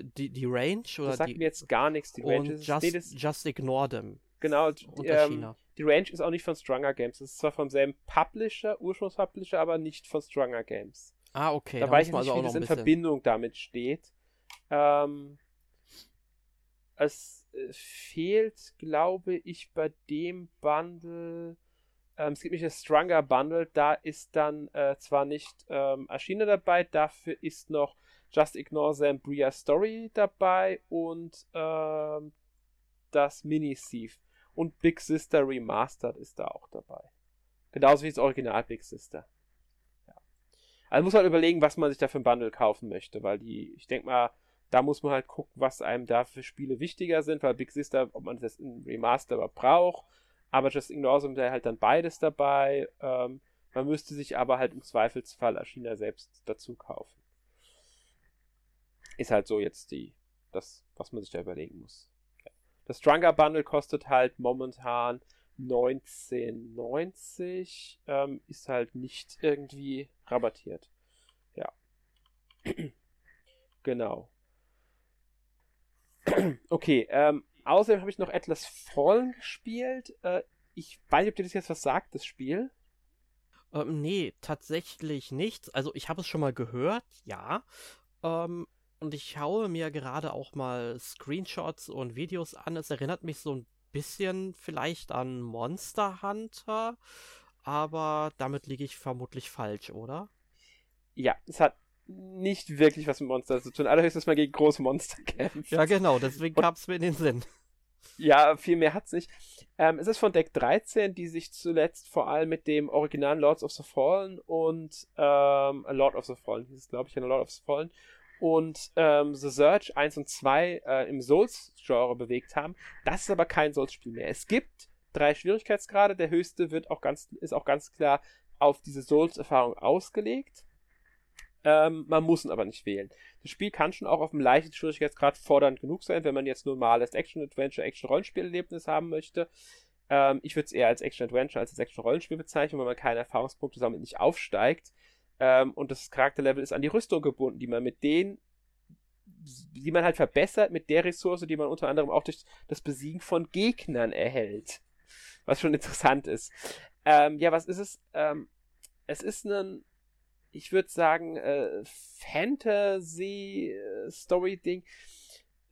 die, die, Range oder das sagt die, mir jetzt gar nichts. Die Range und ist, just, nee, just Ignore Them. Genau, ähm. Die Range ist auch nicht von Stronger Games. Es ist zwar vom selben Publisher, Ursprungspublisher, aber nicht von Stronger Games. Ah, okay. Da, da weiß ich nicht, also wie das in bisschen. Verbindung damit steht. Ähm, es äh, fehlt, glaube ich, bei dem Bundle. Ähm, es gibt nicht das Stronger Bundle. Da ist dann äh, zwar nicht ähm, Aschine dabei, dafür ist noch Just Ignore Them Bria Story dabei und ähm, das Mini-Thief. Und Big Sister Remastered ist da auch dabei. Genauso wie das Original Big Sister. Also muss man überlegen, was man sich da für ein Bundle kaufen möchte, weil die, ich denke mal, da muss man halt gucken, was einem da für Spiele wichtiger sind, weil Big Sister, ob man das in Remaster braucht, aber Just Ignore Some wäre halt dann beides dabei. Ähm, man müsste sich aber halt im Zweifelsfall Aschina selbst dazu kaufen. Ist halt so jetzt die, das, was man sich da überlegen muss. Das Stronger Bundle kostet halt momentan 1990 ähm, ist halt nicht irgendwie rabattiert. Ja. genau. okay, ähm, außerdem habe ich noch Atlas Fallen gespielt. Äh, ich weiß nicht, ob dir das jetzt was sagt, das Spiel. Ähm, nee, tatsächlich nicht. Also ich habe es schon mal gehört, ja. Ähm, und ich schaue mir gerade auch mal Screenshots und Videos an. Es erinnert mich so ein bisschen vielleicht an Monster Hunter, aber damit liege ich vermutlich falsch, oder? Ja, es hat nicht wirklich was mit Monster zu tun. Allerhöchstens mal gegen große Monster kämpft. Ja, genau, deswegen kam es mir in den Sinn. Ja, viel mehr hat es nicht. Ähm, es ist von Deck 13, die sich zuletzt vor allem mit dem originalen Lords of the Fallen und ähm, Lord of the Fallen, hieß es glaube ich, ja, Lord of the Fallen und ähm, The Search 1 und 2 äh, im Souls-Genre bewegt haben. Das ist aber kein Souls-Spiel mehr. Es gibt drei Schwierigkeitsgrade. Der höchste wird auch ganz, ist auch ganz klar auf diese Souls-Erfahrung ausgelegt. Ähm, man muss ihn aber nicht wählen. Das Spiel kann schon auch auf dem leichten Schwierigkeitsgrad fordernd genug sein, wenn man jetzt normales Action-Adventure, Action-Rollenspiel-Erlebnis haben möchte. Ähm, ich würde es eher als Action-Adventure als als Action-Rollenspiel bezeichnen, weil man keine Erfahrungspunkte damit nicht aufsteigt. Ähm, und das Charakterlevel ist an die Rüstung gebunden, die man mit denen, die man halt verbessert mit der Ressource, die man unter anderem auch durch das Besiegen von Gegnern erhält. Was schon interessant ist. Ähm, ja, was ist es? Ähm, es ist ein, ich würde sagen, äh, Fantasy-Story-Ding.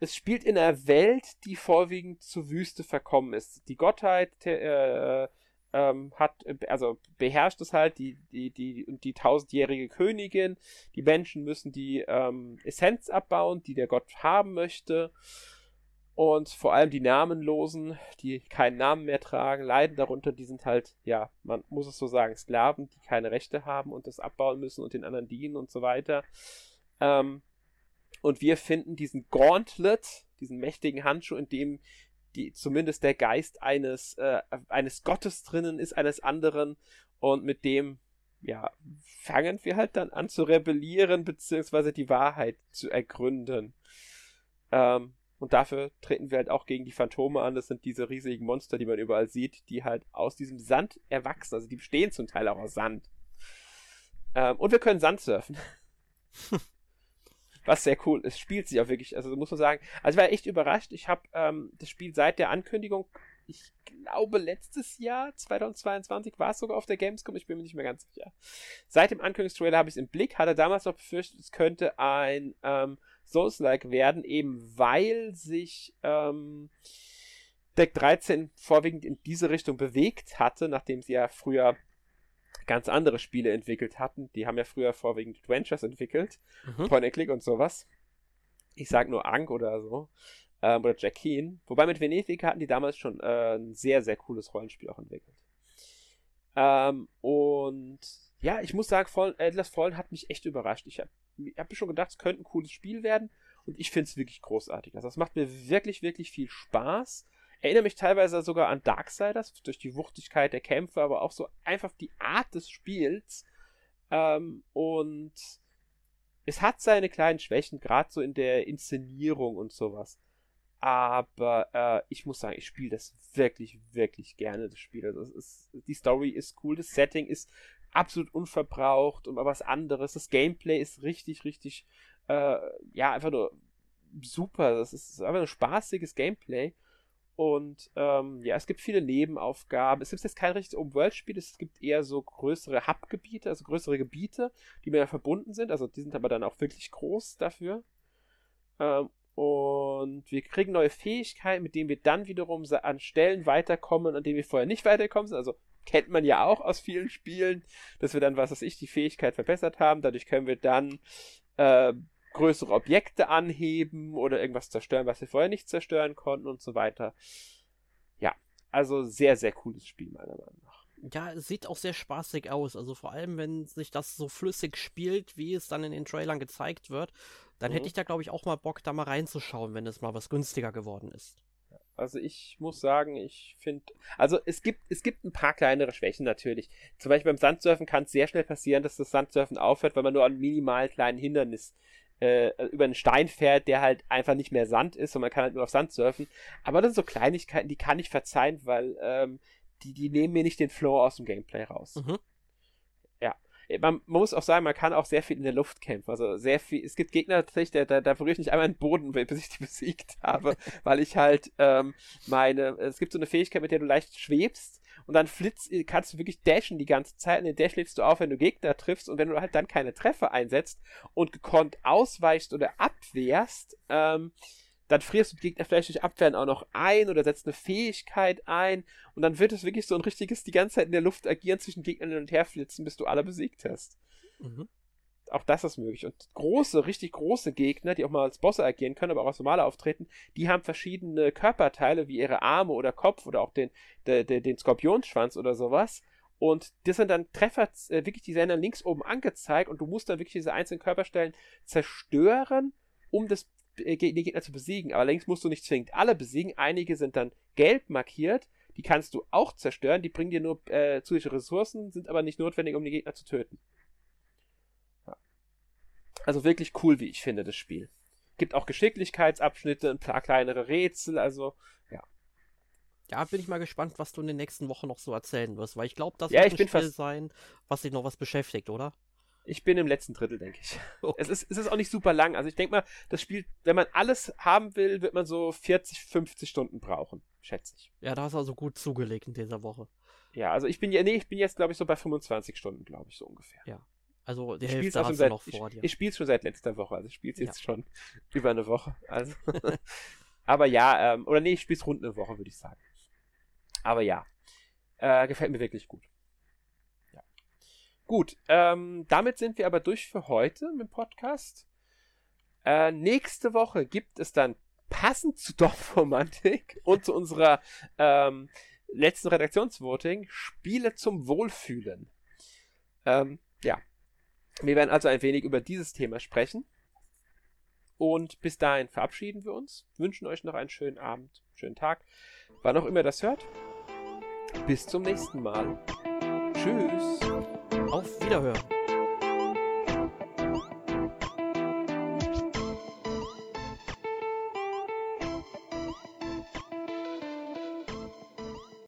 Es spielt in einer Welt, die vorwiegend zur Wüste verkommen ist. Die Gottheit, äh, ähm, hat, also beherrscht es halt, die, die, die, die tausendjährige Königin. Die Menschen müssen die ähm, Essenz abbauen, die der Gott haben möchte. Und vor allem die Namenlosen, die keinen Namen mehr tragen, leiden darunter. Die sind halt, ja, man muss es so sagen, Sklaven, die keine Rechte haben und das abbauen müssen und den anderen dienen und so weiter. Ähm, und wir finden diesen Gauntlet, diesen mächtigen Handschuh, in dem die zumindest der Geist eines, äh, eines Gottes drinnen ist, eines anderen. Und mit dem, ja, fangen wir halt dann an zu rebellieren, beziehungsweise die Wahrheit zu ergründen. Ähm, und dafür treten wir halt auch gegen die Phantome an. Das sind diese riesigen Monster, die man überall sieht, die halt aus diesem Sand erwachsen. Also die bestehen zum Teil auch aus Sand. Ähm, und wir können Sand surfen. was sehr cool ist. Spielt sich auch wirklich, also muss man sagen. Also ich war echt überrascht. Ich habe ähm, das Spiel seit der Ankündigung, ich glaube letztes Jahr, 2022, war es sogar auf der Gamescom, ich bin mir nicht mehr ganz sicher. Seit dem Ankündigungstrailer habe ich es im Blick, hatte damals noch befürchtet, es könnte ein ähm, Souls-like werden, eben weil sich ähm, Deck 13 vorwiegend in diese Richtung bewegt hatte, nachdem sie ja früher ganz andere Spiele entwickelt hatten. Die haben ja früher vorwiegend Adventures entwickelt, mhm. Point and Click und sowas. Ich sag nur Ank oder so. Ähm, oder Jack Keen. Wobei mit Venedig hatten die damals schon äh, ein sehr, sehr cooles Rollenspiel auch entwickelt. Ähm, und ja, ich muss sagen, Fallen, Atlas Fallen hat mich echt überrascht. Ich habe hab mir schon gedacht, es könnte ein cooles Spiel werden. Und ich finde es wirklich großartig. Also es macht mir wirklich, wirklich viel Spaß. Erinnere mich teilweise sogar an Darksiders durch die Wuchtigkeit der Kämpfe, aber auch so einfach die Art des Spiels. Ähm, und es hat seine kleinen Schwächen, gerade so in der Inszenierung und sowas. Aber äh, ich muss sagen, ich spiele das wirklich, wirklich gerne, das Spiel. Also ist, die Story ist cool, das Setting ist absolut unverbraucht und was anderes. Das Gameplay ist richtig, richtig, äh, ja, einfach nur super. Das ist einfach ein spaßiges Gameplay. Und ähm, ja, es gibt viele Nebenaufgaben. Es gibt jetzt kein richtiges Open-World-Spiel, es gibt eher so größere Hub-Gebiete, also größere Gebiete, die miteinander verbunden sind. Also die sind aber dann auch wirklich groß dafür. Ähm, und wir kriegen neue Fähigkeiten, mit denen wir dann wiederum an Stellen weiterkommen, an denen wir vorher nicht weiterkommen sind. Also kennt man ja auch aus vielen Spielen, dass wir dann, was weiß ich, die Fähigkeit verbessert haben. Dadurch können wir dann äh, größere Objekte anheben oder irgendwas zerstören, was wir vorher nicht zerstören konnten und so weiter. Ja, also sehr, sehr cooles Spiel, meiner Meinung nach. Ja, es sieht auch sehr spaßig aus. Also vor allem, wenn sich das so flüssig spielt, wie es dann in den Trailern gezeigt wird, dann mhm. hätte ich da, glaube ich, auch mal Bock, da mal reinzuschauen, wenn es mal was günstiger geworden ist. Also ich muss sagen, ich finde, also es gibt, es gibt ein paar kleinere Schwächen natürlich. Zum Beispiel beim Sandsurfen kann es sehr schnell passieren, dass das Sandsurfen aufhört, weil man nur an minimal kleinen Hindernis äh, über einen Stein fährt, der halt einfach nicht mehr Sand ist und man kann halt nur auf Sand surfen. Aber das sind so Kleinigkeiten, die kann ich verzeihen, weil ähm, die, die nehmen mir nicht den Flow aus dem Gameplay raus. Mhm. Ja. Man, man, muss auch sagen, man kann auch sehr viel in der Luft kämpfen. Also sehr viel. Es gibt Gegner tatsächlich, da, da, da berühre ich nicht einmal den Boden, bis ich die besiegt habe, weil ich halt ähm, meine. Es gibt so eine Fähigkeit, mit der du leicht schwebst und dann flitzt, kannst du wirklich dashen die ganze Zeit. Und den Dash lebst du auf, wenn du Gegner triffst und wenn du halt dann keine Treffer einsetzt und gekonnt ausweichst oder abwehrst, ähm, dann frierst du die Gegner vielleicht durch Abwehren auch noch ein oder setzt eine Fähigkeit ein und dann wird es wirklich so ein richtiges die ganze Zeit in der Luft agieren zwischen Gegnern hin und her flitzen, bis du alle besiegt hast. Mhm auch das ist möglich. Und große, richtig große Gegner, die auch mal als Bosse agieren können, aber auch als normale auftreten, die haben verschiedene Körperteile, wie ihre Arme oder Kopf oder auch den, den, den, den Skorpionschwanz oder sowas. Und das sind dann Treffer, äh, wirklich, die werden dann links oben angezeigt und du musst dann wirklich diese einzelnen Körperstellen zerstören, um das, äh, Gegner zu besiegen. Allerdings musst du nicht zwingend alle besiegen. Einige sind dann gelb markiert. Die kannst du auch zerstören. Die bringen dir nur äh, zusätzliche Ressourcen, sind aber nicht notwendig, um den Gegner zu töten. Also wirklich cool, wie ich finde, das Spiel. Gibt auch Geschicklichkeitsabschnitte, ein paar kleinere Rätsel, also ja. Ja, bin ich mal gespannt, was du in den nächsten Wochen noch so erzählen wirst, weil ich glaube, das ja, wird ein Spiel sein, was dich noch was beschäftigt, oder? Ich bin im letzten Drittel, denke ich. Okay. Es, ist, es ist auch nicht super lang. Also ich denke mal, das Spiel, wenn man alles haben will, wird man so 40, 50 Stunden brauchen, schätze ich. Ja, da hast du also gut zugelegt in dieser Woche. Ja, also ich bin ja, nee, ich bin jetzt, glaube ich, so bei 25 Stunden, glaube ich, so ungefähr. Ja. Also die ich Hälfte hast du noch vor dir. Ich, ich spiele schon seit letzter Woche, also ich spiele es jetzt ja. schon über eine Woche. Also. Aber ja, ähm, oder nee, ich spiele es rund eine Woche, würde ich sagen. Aber ja, äh, gefällt mir wirklich gut. Ja. Gut, ähm, damit sind wir aber durch für heute mit dem Podcast. Äh, nächste Woche gibt es dann passend zu Dorfromantik und zu unserer ähm, letzten Redaktionsvoting Spiele zum Wohlfühlen. Ähm, ja, wir werden also ein wenig über dieses Thema sprechen. Und bis dahin verabschieden wir uns, wünschen euch noch einen schönen Abend, schönen Tag, wann auch immer das hört. Bis zum nächsten Mal. Tschüss. Auf Wiederhören.